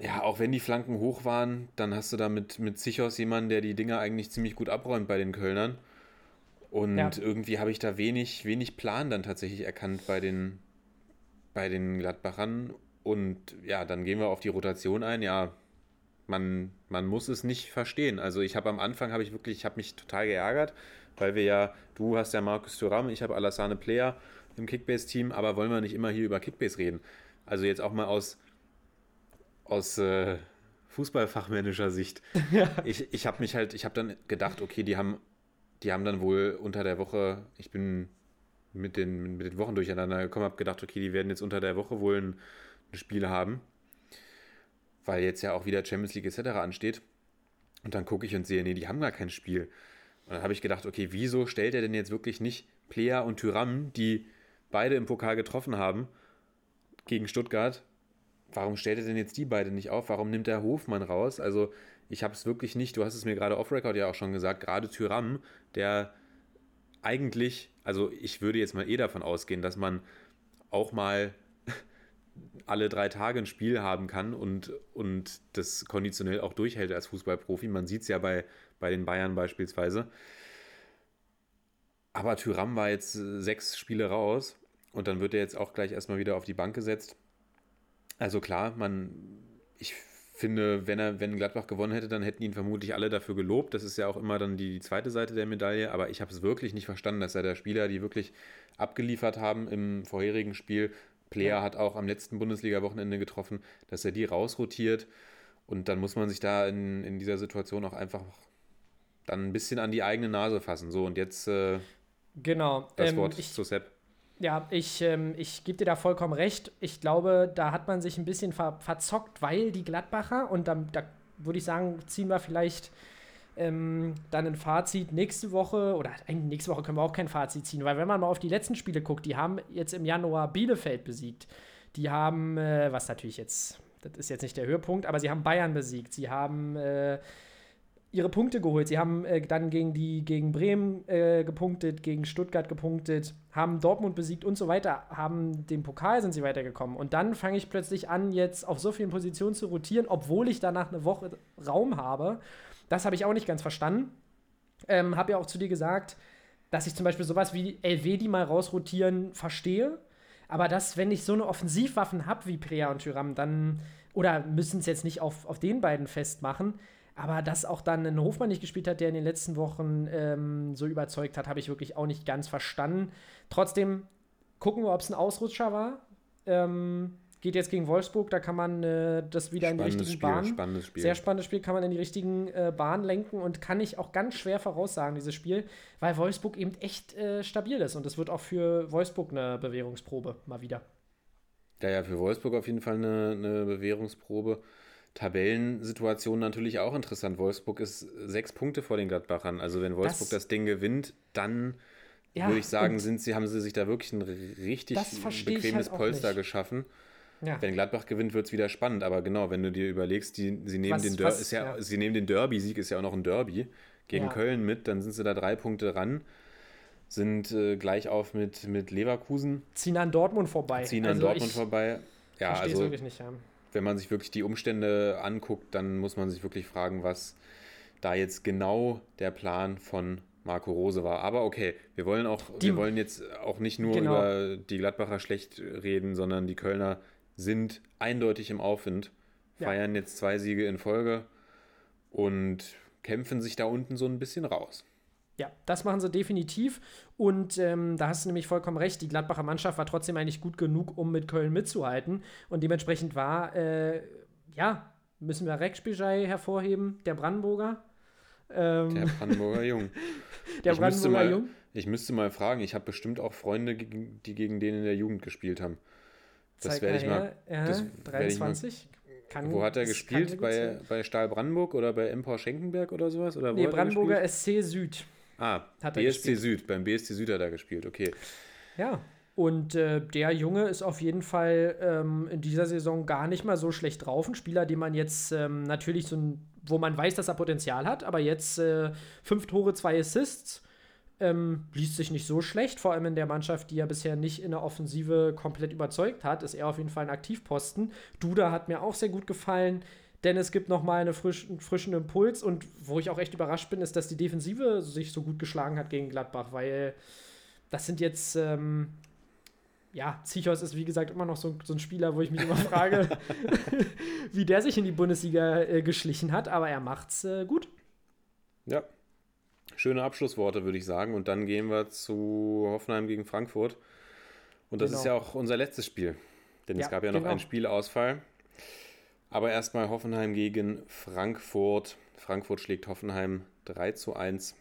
ja, auch wenn die Flanken hoch waren, dann hast du da mit, mit Sichos jemanden, der die Dinger eigentlich ziemlich gut abräumt bei den Kölnern. Und Ja. irgendwie habe ich da wenig, wenig Plan dann tatsächlich erkannt bei den, bei den Gladbachern. Und ja, dann gehen wir auf die Rotation ein. Ja, man, man muss es nicht verstehen. Also ich habe am Anfang, habe ich wirklich, ich habe mich total geärgert, weil wir ja, du hast ja Markus Thuram, ich habe Alassane Player im Kickbase-Team, aber wollen wir nicht immer hier über Kickbase reden? Also jetzt auch mal aus, aus äh, fußballfachmännischer Sicht. Ich, ich habe mich halt, ich habe dann gedacht, okay, die haben, die haben dann wohl unter der Woche, ich bin mit den, mit den Wochen durcheinander gekommen, habe gedacht, okay, die werden jetzt unter der Woche wohl ein, ein Spiel haben, weil jetzt ja auch wieder Champions League etc. ansteht. Und dann gucke ich und sehe, nee, die haben gar kein Spiel. Und dann habe ich gedacht, okay, wieso stellt er denn jetzt wirklich nicht Player und Tyram, die beide im Pokal getroffen haben, gegen Stuttgart? Warum stellt er denn jetzt die beide nicht auf? Warum nimmt er Hofmann raus? Also, ich habe es wirklich nicht, du hast es mir gerade off-Record ja auch schon gesagt, gerade Tyram, der eigentlich, also ich würde jetzt mal eh davon ausgehen, dass man auch mal alle drei Tage ein Spiel haben kann und, und das konditionell auch durchhält als Fußballprofi. Man sieht es ja bei, bei den Bayern beispielsweise. Aber Tyram war jetzt sechs Spiele raus und dann wird er jetzt auch gleich erstmal wieder auf die Bank gesetzt. Also klar, man, ich finde, wenn er, wenn Gladbach gewonnen hätte, dann hätten ihn vermutlich alle dafür gelobt. Das ist ja auch immer dann die, die zweite Seite der Medaille. Aber ich habe es wirklich nicht verstanden, dass er der Spieler, die wirklich abgeliefert haben im vorherigen Spiel, Player hat auch am letzten Bundesliga-Wochenende getroffen, dass er die rausrotiert. Und dann muss man sich da in, in dieser Situation auch einfach dann ein bisschen an die eigene Nase fassen. So, und jetzt äh, Genau. das Ähm, Wort ich, zu Sepp. Ja, ich, ähm, ich gebe dir da vollkommen recht. Ich glaube, da hat man sich ein bisschen ver verzockt, weil die Gladbacher, und da, da würde ich sagen, ziehen wir vielleicht ähm, dann ein Fazit nächste Woche, oder eigentlich nächste Woche können wir auch kein Fazit ziehen, weil wenn man mal auf die letzten Spiele guckt, die haben jetzt im Januar Bielefeld besiegt. Die haben, äh, was natürlich jetzt, das ist jetzt nicht der Höhepunkt, aber sie haben Bayern besiegt. Sie haben äh, ihre Punkte geholt. Sie haben äh, dann gegen die gegen Bremen äh, gepunktet, gegen Stuttgart gepunktet, haben Dortmund besiegt und so weiter, haben den Pokal sind sie weitergekommen. Und dann fange ich plötzlich an, jetzt auf so vielen Positionen zu rotieren, obwohl ich danach eine Woche Raum habe. Das habe ich auch nicht ganz verstanden. Ähm, habe ja auch zu dir gesagt, dass ich zum Beispiel sowas wie LW, mal rausrotieren, verstehe. Aber dass, wenn ich so eine Offensivwaffen habe wie Prea und Tyram, dann, oder müssen es jetzt nicht auf, auf den beiden festmachen, aber dass auch dann ein Hofmann nicht gespielt hat, der in den letzten Wochen ähm, so überzeugt hat, habe ich wirklich auch nicht ganz verstanden. Trotzdem gucken wir, ob es ein Ausrutscher war. Ähm, geht jetzt gegen Wolfsburg, da kann man äh, das wieder in die Spannendes richtigen Spiel, Bahnen. spannendes Spiel. Sehr spannendes Spiel, kann man in die richtigen äh, Bahnen lenken und kann ich auch ganz schwer voraussagen, dieses Spiel, weil Wolfsburg eben echt äh, stabil ist und es wird auch für Wolfsburg eine Bewährungsprobe mal wieder. Ja, ja, für Wolfsburg auf jeden Fall eine, eine Bewährungsprobe. Tabellensituation natürlich auch interessant. Wolfsburg ist sechs Punkte vor den Gladbachern. Also wenn Wolfsburg das, Das- Ding gewinnt, dann Ja, würde ich sagen, sind sie, haben sie sich da wirklich ein richtig bequemes halt Polster nicht. geschaffen. Ja. Wenn Gladbach gewinnt, wird es wieder spannend. Aber genau, wenn du dir überlegst, die, sie, nehmen Was- den Der- was- ist ja, ja. sie nehmen den Derby-Sieg, ist ja auch noch ein Derby, gegen Ja. Köln mit, dann sind sie da drei Punkte ran, sind äh, gleich auf mit, mit Leverkusen, Ziehen an Dortmund vorbei. ziehen an Also Dortmund ich vorbei. Ja, also wirklich nicht, ja. wenn man sich wirklich die Umstände anguckt, dann muss man sich wirklich fragen, was da jetzt genau der Plan von Marco Rose war. Aber okay, wir wollen auch, Die- wir wollen jetzt auch nicht nur Genau. über die Gladbacher schlecht reden, sondern die Kölner sind eindeutig im Aufwind, Ja. feiern jetzt zwei Siege in Folge und kämpfen sich da unten so ein bisschen raus. Ja, das machen sie definitiv. Und ähm, da hast du nämlich vollkommen recht. Die Gladbacher Mannschaft war trotzdem eigentlich gut genug, um mit Köln mitzuhalten. Und dementsprechend war, äh, ja, müssen wir Rex Bijay hervorheben, der Brandenburger. Ähm, Der Brandenburger Jung. der ich müsste Brandenburger mal, Jung. Ich müsste mal fragen, ich habe bestimmt auch Freunde, die gegen den in der Jugend gespielt haben. Das werde ich mal. her. das Ja, werde ich mal- 23. Kann, Wo hat er gespielt? Bei, bei Stahl Brandenburg oder bei Empor Schenkenberg oder sowas? Oder wo Nee, er Brandenburger? SC Süd. Ah, hat er BSC gespielt. Süd. Beim BSC Süd hat er gespielt, okay. Ja. Und äh, der Junge ist auf jeden Fall ähm, in dieser Saison gar nicht mal so schlecht drauf. Ein Spieler, den man jetzt ähm, natürlich so ein, wo man weiß, dass er Potenzial hat, aber jetzt äh, fünf Tore, zwei Assists. Ähm, liest sich nicht so schlecht, vor allem in der Mannschaft, die ja bisher nicht in der Offensive komplett überzeugt hat, ist er auf jeden Fall ein Aktivposten. Duda hat mir auch sehr gut gefallen, denn es gibt nochmal eine frisch, einen frischen Impuls und wo ich auch echt überrascht bin, ist, dass die Defensive sich so gut geschlagen hat gegen Gladbach, weil das sind jetzt, ähm, ja, Zichos ist wie gesagt immer noch so, so ein Spieler, wo ich mich immer frage, wie der sich in die Bundesliga äh, geschlichen hat, aber er macht's äh, gut. Ja. Schöne Abschlussworte, würde ich sagen. Und dann gehen wir zu Hoffenheim gegen Frankfurt. Und das Genau. ist ja auch unser letztes Spiel. Denn Ja, es gab ja noch genau. einen Spielausfall. Aber erstmal Hoffenheim gegen Frankfurt. Frankfurt schlägt Hoffenheim 3 zu 1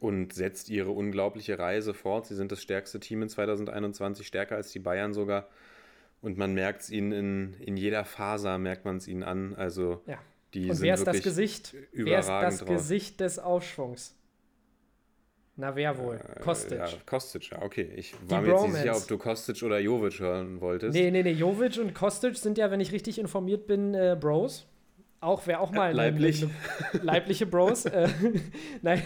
und setzt ihre unglaubliche Reise fort. Sie sind das stärkste Team in 2021, stärker als die Bayern sogar. Und man merkt es ihnen in, in jeder Faser, merkt man es ihnen an. Also Ja. Die Und wer ist das Gesicht? Wer ist das drauf. Gesicht des Aufschwungs? Na, wer wohl? Äh, Kostic. Ja, Kostic, ja, okay. Ich war mir jetzt nicht sicher, ob du Kostic oder Jovic hören wolltest. Nee, nee, nee, Jovic und Kostic sind ja, wenn ich richtig informiert bin, äh, Bros. Auch wäre auch mal eine- leiblich. eine- leibliche Bros. äh, nein,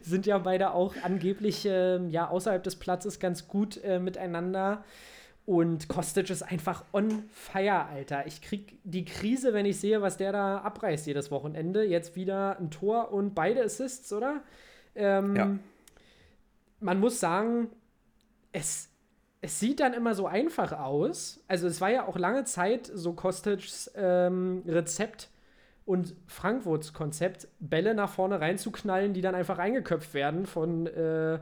sind ja beide auch angeblich ähm, ja außerhalb des Platzes ganz gut äh, miteinander. Und Kostic ist einfach on fire, Alter. Ich krieg die Krise, wenn ich sehe, was der da abreißt jedes Wochenende. Jetzt wieder ein Tor und beide Assists, oder? Ähm, Ja. Man muss sagen, es, es sieht dann immer so einfach aus. Also es war ja auch lange Zeit so Kostic's ähm, Rezept und Frankfurts Konzept, Bälle nach vorne reinzuknallen, die dann einfach reingeköpft werden von äh,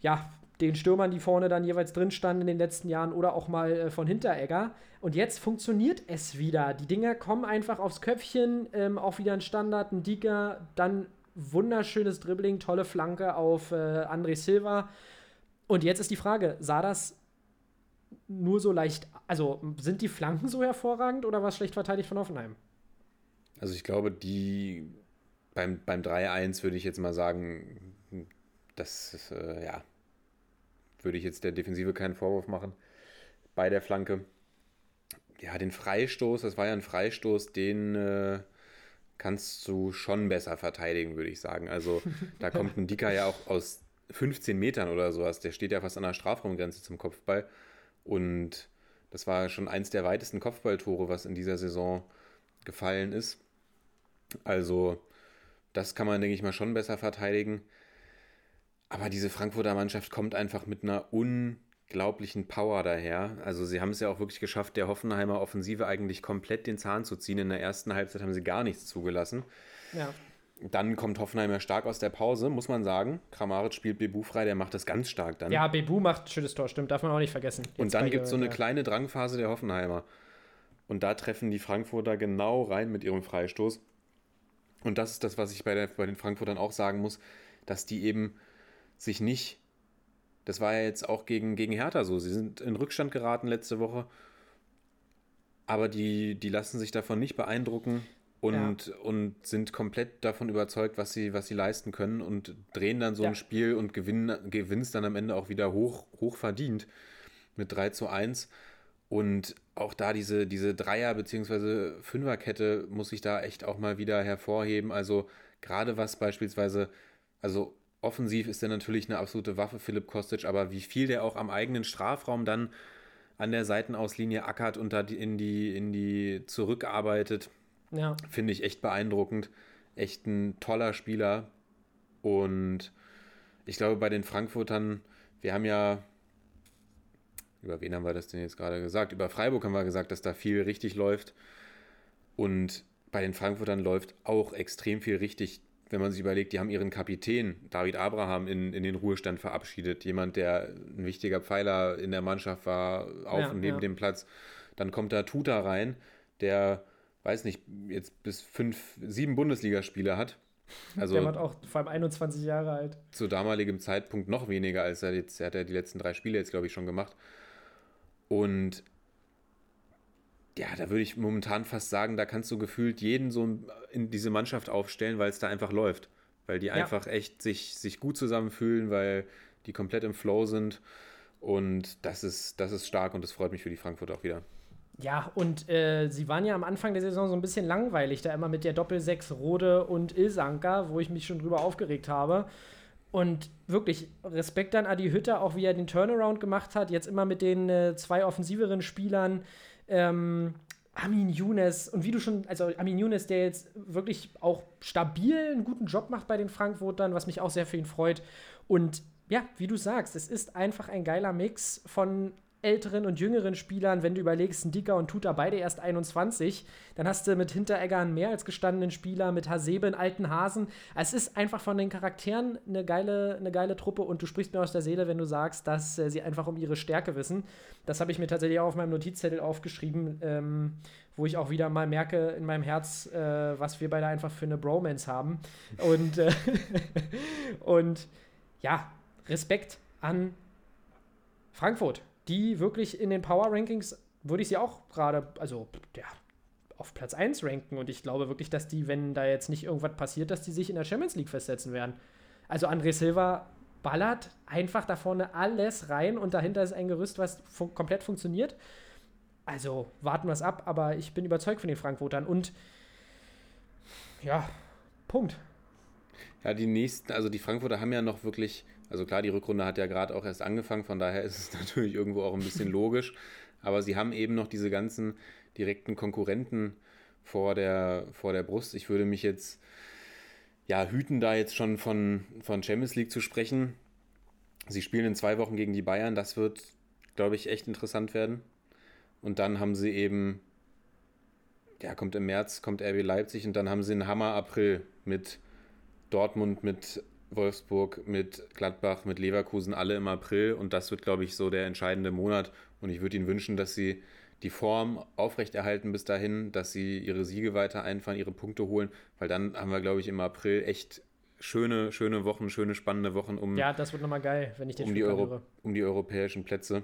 ja, den Stürmern, die vorne dann jeweils drin standen in den letzten Jahren oder auch mal äh, von Hinteregger. Und jetzt funktioniert es wieder. Die Dinger kommen einfach aufs Köpfchen, ähm, auch wieder ein Standard, ein Dicker, dann wunderschönes Dribbling, tolle Flanke auf äh, André Silva. Und jetzt ist die Frage, sah das nur so leicht, also sind die Flanken so hervorragend oder war es schlecht verteidigt von Hoffenheim? Also ich glaube, die beim, beim 3-1 würde ich jetzt mal sagen, das ist, äh, ja, würde ich jetzt der Defensive keinen Vorwurf machen. Bei der Flanke. Ja, den Freistoß, das war ja ein Freistoß, den äh, kannst du schon besser verteidigen, würde ich sagen. Also da kommt ein Dicker ja auch aus 15 Metern oder sowas. Der steht ja fast an der Strafraumgrenze zum Kopfball. Und das war schon eins der weitesten Kopfballtore, was in dieser Saison gefallen ist. Also, das kann man, denke ich mal, schon besser verteidigen. Aber diese Frankfurter Mannschaft kommt einfach mit einer unglaublichen Power daher. Also, sie haben es ja auch wirklich geschafft, der Hoffenheimer Offensive eigentlich komplett den Zahn zu ziehen. In der ersten Halbzeit haben sie gar nichts zugelassen. Ja. Dann kommt Hoffenheim ja stark aus der Pause, muss man sagen. Kramaric spielt Bebu frei, der macht das ganz stark dann. Ja, Bebu macht ein schönes Tor, stimmt, darf man auch nicht vergessen. Und Jetzt dann bei gibt es so eine ja. kleine Drangphase der Hoffenheimer. Und da treffen die Frankfurter genau rein mit ihrem Freistoß. Und das ist das, was ich bei, der, bei den Frankfurtern auch sagen muss, dass die eben sich nicht. Das war ja jetzt auch gegen, gegen Hertha so. Sie sind in Rückstand geraten letzte Woche. Aber die, die lassen sich davon nicht beeindrucken und, und sind komplett davon überzeugt, was sie, was sie leisten können und drehen dann so Ja. ein Spiel und gewinnen gewinnen es dann am Ende auch wieder hoch, hoch verdient mit 3 zu 1. Und auch da diese, diese Dreier- bzw. Fünferkette muss ich da echt auch mal wieder hervorheben. Also gerade was beispielsweise, also offensiv ist er natürlich eine absolute Waffe, Philipp Kostic, aber wie viel der auch am eigenen Strafraum dann an der Seitenauslinie ackert und da in die, in die zurückarbeitet, Ja. finde ich echt beeindruckend. Echt ein toller Spieler. Und ich glaube, bei den Frankfurtern, wir haben ja, über wen haben wir das denn jetzt gerade gesagt? Über Freiburg haben wir gesagt, dass da viel richtig läuft. Und bei den Frankfurtern läuft auch extrem viel richtig, wenn man sich überlegt, die haben ihren Kapitän, David Abraham, in, in den Ruhestand verabschiedet. Jemand, der ein wichtiger Pfeiler in der Mannschaft war, auf Ja, und neben ja. dem Platz. Dann kommt da Tuta rein, der, weiß nicht, jetzt bis fünf, sieben Bundesligaspiele hat. Also der wird auch vor allem 21 Jahre alt. zu damaligem Zeitpunkt noch weniger als er jetzt. Er hat ja die letzten drei Spiele jetzt, glaube ich, schon gemacht. Und ja, da würde ich momentan fast sagen, da kannst du gefühlt jeden so in diese Mannschaft aufstellen, weil es da einfach läuft. Weil die einfach echt sich, sich gut zusammenfühlen, weil die komplett im Flow sind. Und das ist, das ist stark und das freut mich für die Frankfurt auch wieder. Ja, und äh, sie waren ja am Anfang der Saison so ein bisschen langweilig, da immer mit der Doppel-6 Rode und Ilsanker, wo ich mich schon drüber aufgeregt habe. Und wirklich Respekt an Adi Hütter, auch wie er den Turnaround gemacht hat. Jetzt immer mit den äh, zwei offensiveren Spielern. Ähm, Amin Younes und wie du schon, also Amin Younes, der jetzt wirklich auch stabil einen guten Job macht bei den Frankfurtern, was mich auch sehr für ihn freut. Und ja, wie du sagst, es ist einfach ein geiler Mix von älteren und jüngeren Spielern, wenn du überlegst, Ndika und Tuta beide erst 21, dann hast du mit Hinteregger einen mehr als gestandenen Spieler, mit Hasebe einen alten Hasen. Es ist einfach von den Charakteren eine geile, eine geile Truppe und du sprichst mir aus der Seele, wenn du sagst, dass äh, sie einfach um ihre Stärke wissen. Das habe ich mir tatsächlich auch auf meinem Notizzettel aufgeschrieben, ähm, wo ich auch wieder mal merke in meinem Herz, äh, was wir beide einfach für eine Bromance haben. Und, äh, und ja, Respekt an Frankfurt, die wirklich in den Power Rankings würde ich sie auch gerade, also ja, auf Platz 1 ranken und ich glaube wirklich, dass die, wenn da jetzt nicht irgendwas passiert, dass die sich in der Champions League festsetzen werden. Also André Silva ballert einfach da vorne alles rein und dahinter ist ein Gerüst, was fu komplett funktioniert. Also warten wir es ab, aber ich bin überzeugt von den Frankfurtern und ja, Punkt. Ja, die nächsten, also die Frankfurter haben ja noch wirklich, also klar, die Rückrunde hat ja gerade auch erst angefangen, von daher ist es natürlich irgendwo auch ein bisschen logisch, aber sie haben eben noch diese ganzen direkten Konkurrenten vor der, vor der Brust. Ich würde mich jetzt ja hüten, da jetzt schon von, von Champions League zu sprechen. Sie spielen in zwei Wochen gegen die Bayern, das wird, glaube ich, echt interessant werden. Und dann haben sie eben, ja, kommt im März, kommt RB Leipzig und dann haben sie einen Hammer-April mit Dortmund, mit Wolfsburg, mit Gladbach, mit Leverkusen, alle im April. Und das wird, glaube ich, so der entscheidende Monat. Und ich würde ihnen wünschen, dass sie die Form aufrechterhalten bis dahin, dass sie ihre Siege weiter einfahren, ihre Punkte holen, weil dann haben wir, glaube ich, im April echt schöne, schöne Wochen, schöne, spannende Wochen um, Ja, das wird nochmal geil, wenn ich den um, die Euro, um die europäischen Plätze.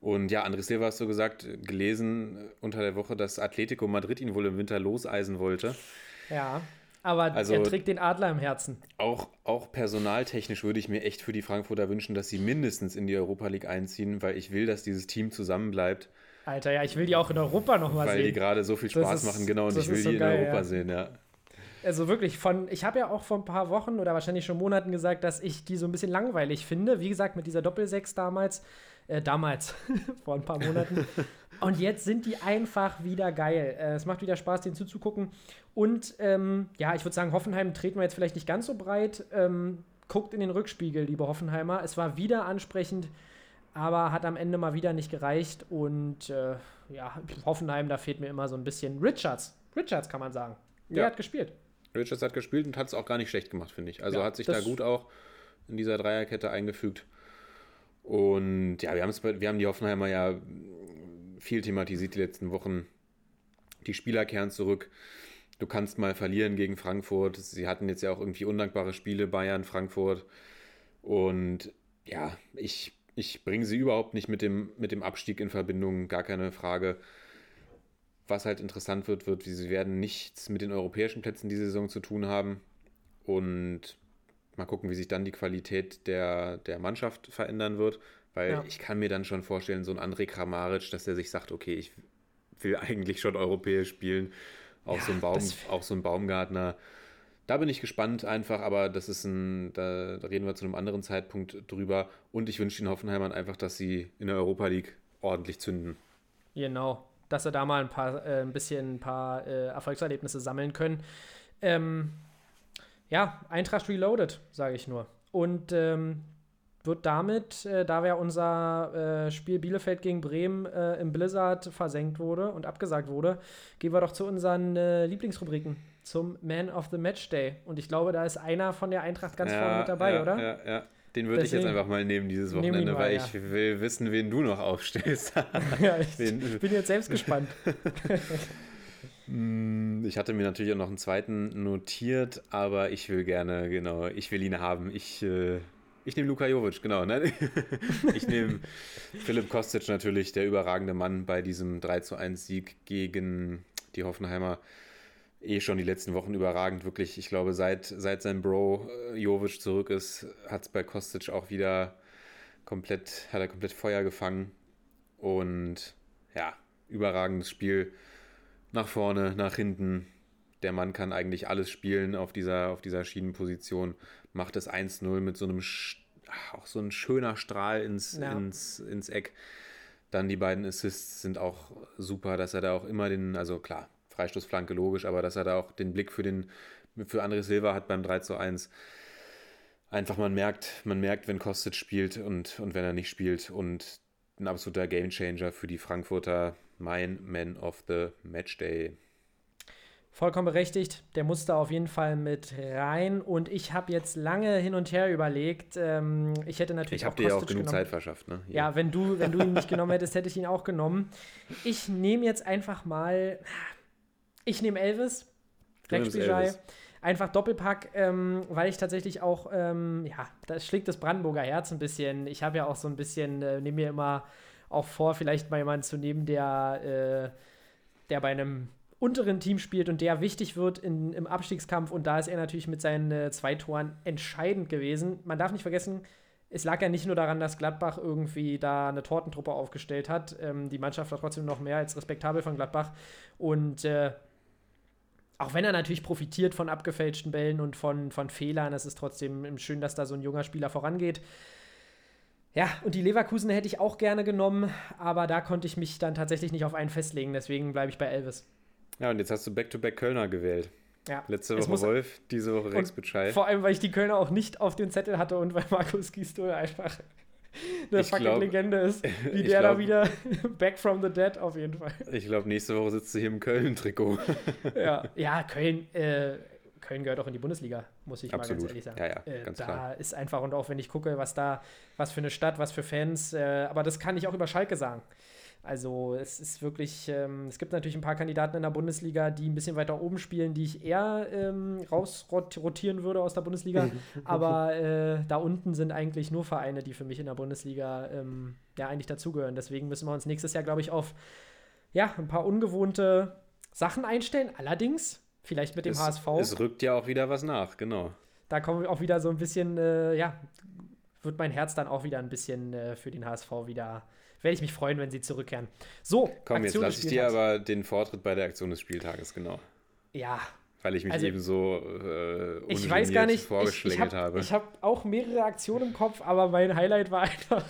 Und ja, André Silva hast du gesagt, gelesen unter der Woche, dass Atletico Madrid ihn wohl im Winter loseisen wollte. Ja, aber Also- er trägt den Adler im Herzen. Auch, auch personaltechnisch würde ich mir echt für die Frankfurter wünschen, dass sie mindestens in die Europa League einziehen, weil ich will, dass dieses Team zusammenbleibt, Alter, ja, ich will die auch in Europa nochmal weil die sehen. gerade so viel Spaß ist- machen, genau, und ich will ist die so in geil, Europa ja. sehen, ja. Also wirklich von, ich habe ja auch vor ein paar Wochen oder wahrscheinlich schon Monaten gesagt, dass ich die so ein bisschen langweilig finde. Wie gesagt, mit dieser Doppelsechs damals, äh, damals, vor ein paar Monaten. Und jetzt sind die einfach wieder geil. Äh, es macht wieder Spaß, denen zuzugucken. Und ähm, ja, ich würde sagen, Hoffenheim treten wir jetzt vielleicht nicht ganz so breit. Ähm, guckt in den Rückspiegel, liebe Hoffenheimer. Es war wieder ansprechend, aber hat am Ende mal wieder nicht gereicht. Und äh, ja, Hoffenheim, da fehlt mir immer so ein bisschen Richards. Richards kann man sagen. Der Ja. hat gespielt. Richards hat gespielt und hat es auch gar nicht schlecht gemacht, finde ich. Also Ja, hat sich da gut auch in dieser Dreierkette eingefügt. Und ja, wir, wir haben die Hoffenheimer ja viel thematisiert die letzten Wochen. Die Spieler kehren zurück. Du kannst mal verlieren gegen Frankfurt. Sie hatten jetzt ja auch irgendwie undankbare Spiele, Bayern, Frankfurt. Und ja, ich, ich bringe sie überhaupt nicht mit dem, mit dem Abstieg in Verbindung, gar keine Frage. Was halt interessant wird, wird, wie sie werden nichts mit den europäischen Plätzen diese Saison zu tun haben. Und mal gucken, wie sich dann die Qualität der, der Mannschaft verändern wird. Weil Ja. ich kann mir dann schon vorstellen, so ein André Kramaric, dass der sich sagt, okay, ich will eigentlich schon europäisch spielen. Auch, Ja, so, ein Baum, auch so ein Baumgartner. Da bin ich gespannt einfach, aber das ist ein, da, da reden wir zu einem anderen Zeitpunkt drüber. Und ich wünsche den Hoffenheimern einfach, dass sie in der Europa League ordentlich zünden. Genau, dass sie da mal ein paar, äh, ein bisschen ein paar äh, Erfolgserlebnisse sammeln können. Ähm, ja, Eintracht Reloaded, sage ich nur. Und ähm, wird damit, äh, da wir unser äh, Spiel Bielefeld gegen Bremen äh, im Blizzard versenkt wurde und abgesagt wurde, gehen wir doch zu unseren äh, Lieblingsrubriken, zum Man of the Match Day. Und ich glaube, da ist einer von der Eintracht ganz vorne mit dabei, ja, oder? Ja, ja. Den würde ich jetzt einfach mal nehmen dieses Nehmen Wochenende, mal, weil ja. ich will wissen, wen du noch aufstellst. Ja, ich, Wen- bin jetzt selbst gespannt. Mm, Ich hatte mir natürlich auch noch einen zweiten notiert, aber ich will gerne, genau, ich will ihn haben. Ich, äh, ich nehme Luka Jovic, genau. Ne? Ich nehme Philipp Kostic natürlich, der überragende Mann bei diesem 3 zu 1 Sieg gegen die Hoffenheimer. Eh schon die letzten Wochen überragend, wirklich. Ich glaube, seit, seit sein Bro äh, Jovic zurück ist, hat es bei Kostic auch wieder komplett, hat er komplett Feuer gefangen. Und ja, überragendes Spiel nach vorne, nach hinten. Der Mann kann eigentlich alles spielen auf dieser, auf dieser Schienenposition. Macht es 1-0 mit so einem, auch so ein schöner Strahl ins, Ja. ins, ins Eck. Dann die beiden Assists sind auch super, dass er da auch immer den, also klar, Freistoßflanke logisch, aber dass er da auch den Blick für den, für André Silva hat beim 3 zu 1. Einfach, man merkt, man merkt, wenn Kostic spielt und, und wenn er nicht spielt. Und ein absoluter Gamechanger für die Frankfurter. Mein Man of the Matchday. Vollkommen berechtigt. Der musste auf jeden Fall mit rein. Und ich habe jetzt lange hin und her überlegt. Ähm, ich hätte natürlich Ich habe dir ja auch genug genommen. Zeit verschafft, ne? Ja, wenn du, wenn du ihn nicht genommen hättest, hätte ich ihn auch genommen. Ich nehme jetzt einfach mal. Ich nehme Elvis. Rex. Elvis. Einfach Doppelpack, ähm, weil ich tatsächlich auch, ähm, ja, das schlägt das Brandenburger Herz ein bisschen. Ich habe ja auch so ein bisschen, äh, nehme mir immer auch vor, vielleicht mal jemanden zu nehmen, der, äh, der bei einem unteren Team spielt und der wichtig wird in, im Abstiegskampf. Und da ist er natürlich mit seinen äh, zwei Toren entscheidend gewesen. Man darf nicht vergessen, es lag ja nicht nur daran, dass Gladbach irgendwie da eine Tortentruppe aufgestellt hat. Ähm, die Mannschaft war trotzdem noch mehr als respektabel von Gladbach. Und äh, auch wenn er natürlich profitiert von abgefälschten Bällen und von, von Fehlern, es ist trotzdem schön, dass da so ein junger Spieler vorangeht. Ja, und die Leverkusen hätte ich auch gerne genommen, aber da konnte ich mich dann tatsächlich nicht auf einen festlegen, deswegen bleibe ich bei Elvis. Ja, und jetzt hast du Back-to-Back Kölner gewählt. Ja. Letzte Woche muss- Wolf, diese Woche Rex Bitschei. Vor allem, weil ich die Kölner auch nicht auf dem Zettel hatte und weil Markus Gisdol einfach eine Ich fucking glaub- Legende ist. Wie der da glaub- wieder back from the dead auf jeden Fall. Ich glaube, nächste Woche sitzt du hier im Köln-Trikot. ja, ja Köln, äh, Köln gehört auch in die Bundesliga, muss ich mal Absolut. ganz ehrlich sagen. Ja, ja, äh, ganz da klar. ist einfach, und auch wenn ich gucke, was da, was für eine Stadt, was für Fans, äh, aber das kann ich auch über Schalke sagen. Also es ist wirklich, ähm, es gibt natürlich ein paar Kandidaten in der Bundesliga, die ein bisschen weiter oben spielen, die ich eher ähm, rausrotieren würde aus der Bundesliga. Aber äh, da unten sind eigentlich nur Vereine, die für mich in der Bundesliga ähm, ja eigentlich dazugehören. Deswegen müssen wir uns nächstes Jahr, glaube ich, auf ja, ein paar ungewohnte Sachen einstellen. Allerdings, vielleicht mit dem es, HSV, Es rückt ja auch wieder was nach, genau. da kommen wir auch wieder so ein bisschen, äh, ja, wird mein Herz dann auch wieder ein bisschen äh, für den HSV wieder, werde ich mich freuen, wenn sie zurückkehren. So, Komm, jetzt Aktion des lasse ich dir aber den Vortritt bei der Aktion des Spieltages, genau. Ja, Weil ich mich Also, eben so äh, ich weiß gar nicht, ich, ich vorgeschlängelt habe habe. hab auch mehrere Aktionen im Kopf, aber mein Highlight war einfach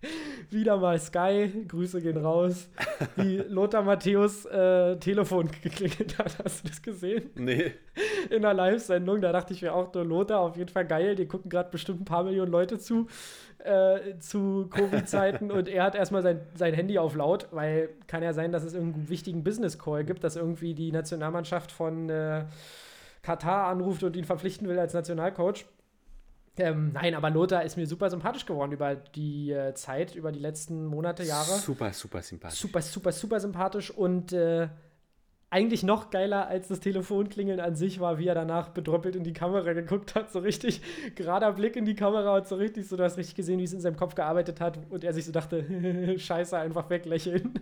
wieder mal Sky, Grüße gehen raus, wie Lothar Matthäus äh, Telefon geklingelt hat. Hast du das gesehen? nee, in einer Live-Sendung. Da dachte ich mir auch, der Lothar, auf jeden Fall geil. Die gucken gerade bestimmt ein paar Millionen Leute zu, äh, zu Covid-Zeiten. und er hat erstmal sein, sein Handy auf laut, weil kann ja sein, dass es irgendeinen wichtigen Business-Call gibt, dass irgendwie die Nationalmannschaft von äh, Katar anruft und ihn verpflichten will als Nationalcoach. Ähm, nein, aber Lothar ist mir super sympathisch geworden über die äh, Zeit, über die letzten Monate, Jahre super, super sympathisch. super, super, super sympathisch und äh, eigentlich noch geiler als das Telefonklingeln an sich war, wie er danach bedröppelt in die Kamera geguckt hat. So richtig gerader Blick in die Kamera und so richtig, so du hast richtig gesehen, wie es in seinem Kopf gearbeitet hat und er sich so dachte, scheiße, einfach weglächeln.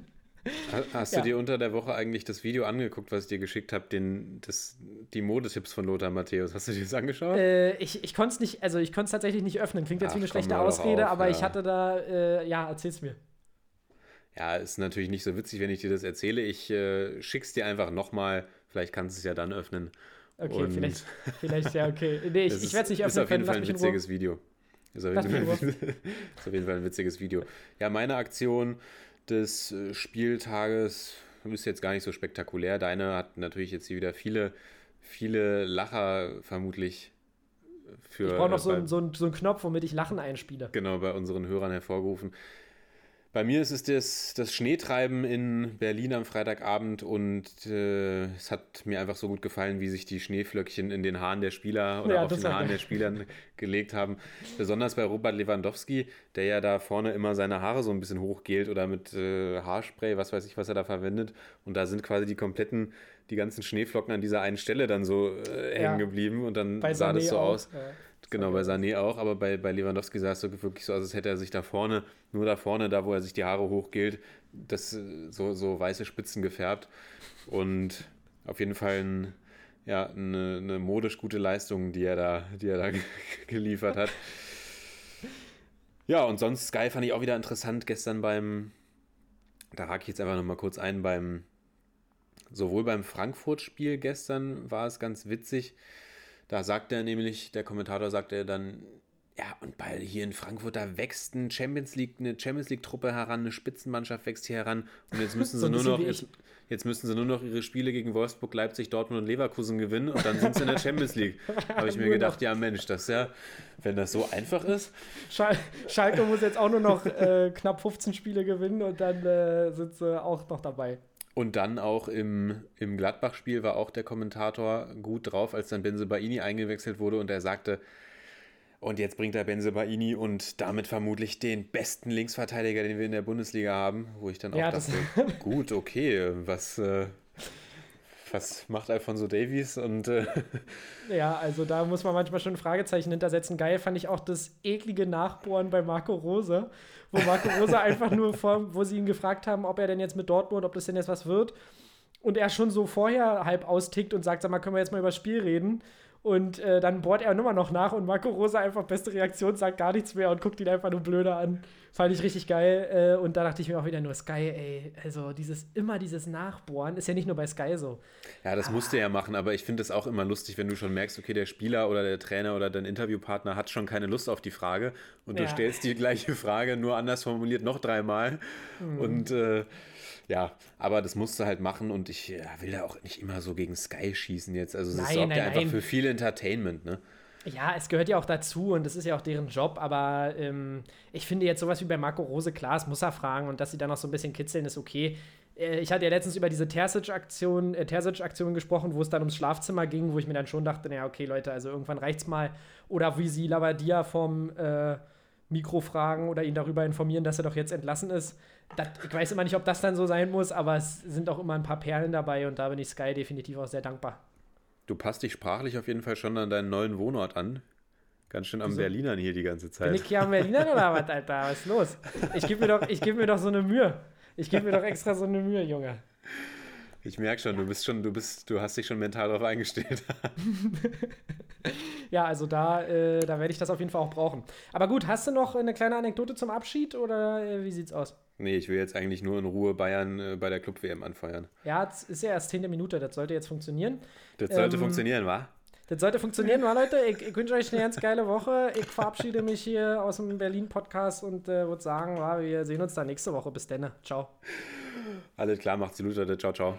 Ha- Hast Ja. du dir unter der Woche eigentlich das Video angeguckt, was ich dir geschickt habe, den, das, die Modetipps von Lothar Matthäus? Hast du dir das angeschaut? Äh, ich ich konnte es nicht, also ich konnte es tatsächlich nicht öffnen. Klingt jetzt Ach, wie eine schlechte Ausrede, auf, aber ich ja. hatte da, äh, ja, erzähl's mir. Ja, ist natürlich nicht so witzig, wenn ich dir das erzähle. Ich äh, schick's dir einfach nochmal. Vielleicht kannst du es ja dann öffnen. Okay, Und- vielleicht, vielleicht, ja, okay. Nee, ich, ich ist- werde es nicht Ist öffnen auf jeden können, Fall ein witziges Video. Ist auf, Fall, ist auf jeden Fall ein witziges Video. Ja, meine Aktion des äh, Spieltages ist jetzt gar nicht so spektakulär. Deine hat natürlich jetzt hier wieder viele, viele Lacher vermutlich für. Ich brauche noch so, bei- so, einen- so einen Knopf, womit ich Lachen einspiele. genau bei unseren Hörern hervorgerufen. Bei mir ist es das, das Schneetreiben in Berlin am Freitagabend und äh, es hat mir einfach so gut gefallen, wie sich die Schneeflöckchen in den Haaren der Spieler oder Ja, auf das den Haaren der Spieler gelegt haben. Besonders bei Robert Lewandowski, der ja da vorne immer seine Haare so ein bisschen hochgelt oder mit äh, Haarspray, was weiß ich, was er da verwendet. Und da sind quasi die kompletten, die ganzen Schneeflocken an dieser einen Stelle dann so äh, Ja. hängen geblieben und dann Bei sah das Sané so auch, aus. ja. Genau, bei Sané auch, aber bei, bei Lewandowski sah es so wirklich so aus, als hätte er sich da vorne, nur da vorne, da wo er sich die Haare hochgilt, das äh, so, so weiße Spitzen gefärbt. Und auf jeden Fall ein, ja, eine, eine modisch gute Leistung, die er da, die er da geliefert hat. Ja, und sonst Sky fand ich auch wieder interessant gestern beim, da hake ich jetzt einfach nochmal kurz ein, beim, sowohl beim Frankfurt-Spiel gestern war es ganz witzig, da sagt er nämlich, der Kommentator sagt er dann, ja, und bei hier in Frankfurt, da wächst ein Champions League, eine Champions League-Truppe heran, eine Spitzenmannschaft wächst hier heran. Und jetzt müssen So sie ein nur noch, jetzt, jetzt müssen sie nur noch ihre Spiele gegen Wolfsburg, Leipzig, Dortmund und Leverkusen gewinnen und dann sind sie in der Champions League. Habe ich mir Nur gedacht, ja Mensch, das ist ja, wenn das so einfach ist. Schal Schalke muss jetzt auch nur noch äh, knapp 15 Spiele gewinnen und dann äh, sind sie auch noch dabei. Und dann auch im, im Gladbach-Spiel war auch der Kommentator gut drauf, als dann Benzebaini eingewechselt wurde und er sagte, und jetzt bringt er Benzebaini und damit vermutlich den besten Linksverteidiger, den wir in der Bundesliga haben, wo ich dann auch Ja, das- dachte, gut, okay, was, äh, was macht Alfonso Davies? Und äh, Ja, also da muss man manchmal schon ein Fragezeichen hintersetzen. Geil fand ich auch das eklige Nachbohren bei Marco Rose, wo Marco Rose einfach nur vor, wo sie ihn gefragt haben, ob er denn jetzt mit Dortmund, ob das denn jetzt was wird. Und er schon so vorher halb austickt und sagt, sag mal, können wir jetzt mal über das Spiel reden? Und äh, dann bohrt er immer noch nach und Marco Rose einfach beste Reaktion, sagt gar nichts mehr und guckt ihn einfach nur blöder an. Fand ich richtig geil. Äh, und da dachte ich mir auch wieder nur, Sky, ey, also dieses, immer dieses Nachbohren ist ja nicht nur bei Sky so. ja, das musste er machen, aber ich finde es auch immer lustig, wenn du schon merkst, okay, der Spieler oder der Trainer oder dein Interviewpartner hat schon keine Lust auf die Frage und du Ja. stellst die gleiche Frage, nur anders formuliert, noch dreimal. Und äh, ja, aber das musst du halt machen und ich ja, will da auch nicht immer so gegen Sky schießen jetzt. Also es Nein, sorgt nein, ja einfach nein. für viel Entertainment, ne? Ja, es gehört ja auch dazu und das ist ja auch deren Job, aber ähm, ich finde jetzt sowas wie bei Marco Rose, klar, es muss er fragen und dass sie dann noch so ein bisschen kitzeln, ist okay. Äh, ich hatte ja letztens über diese Terzic-Aktion äh, Terzic-Aktion gesprochen, wo es dann ums Schlafzimmer ging, wo ich mir dann schon dachte, naja, okay, Leute, also irgendwann reicht's mal. Oder wie sie Lavadia vom äh, Mikro fragen oder ihn darüber informieren, dass er doch jetzt entlassen ist. Das, ich weiß immer nicht, ob das dann so sein muss, aber es sind auch immer ein paar Perlen dabei und da bin ich Sky definitiv auch sehr dankbar. Du passt dich sprachlich auf jeden Fall schon an deinen neuen Wohnort an. Ganz schön am Wieso? Berlinern hier die ganze Bin Zeit. ich hier am Berliner oder was, Alter? Was ist los? Ich gebe mir, doch- ich geb mir doch so eine Mühe. Ich gebe mir doch extra so eine Mühe, Junge. Ich merke schon, du bist schon, du bist, du hast dich schon mental darauf eingestellt. Ja, also da, äh, da werde ich das auf jeden Fall auch brauchen. Aber gut, hast du noch eine kleine Anekdote zum Abschied oder äh, wie sieht's aus? Nee, ich will jetzt eigentlich nur in Ruhe Bayern äh, bei der Club-WM anfeuern. Ja, es ist ja erst 10. Minute, das sollte jetzt funktionieren. Das sollte Ähm, funktionieren, wa? Das sollte funktionieren, wa, Leute? Ich, ich wünsche euch eine ganz geile Woche. Ich verabschiede mich hier aus dem Berlin-Podcast und äh, würde sagen, wa, wir sehen uns dann nächste Woche. Bis dann. Ciao. Alles klar, macht's gut, Leute. Ciao, ciao.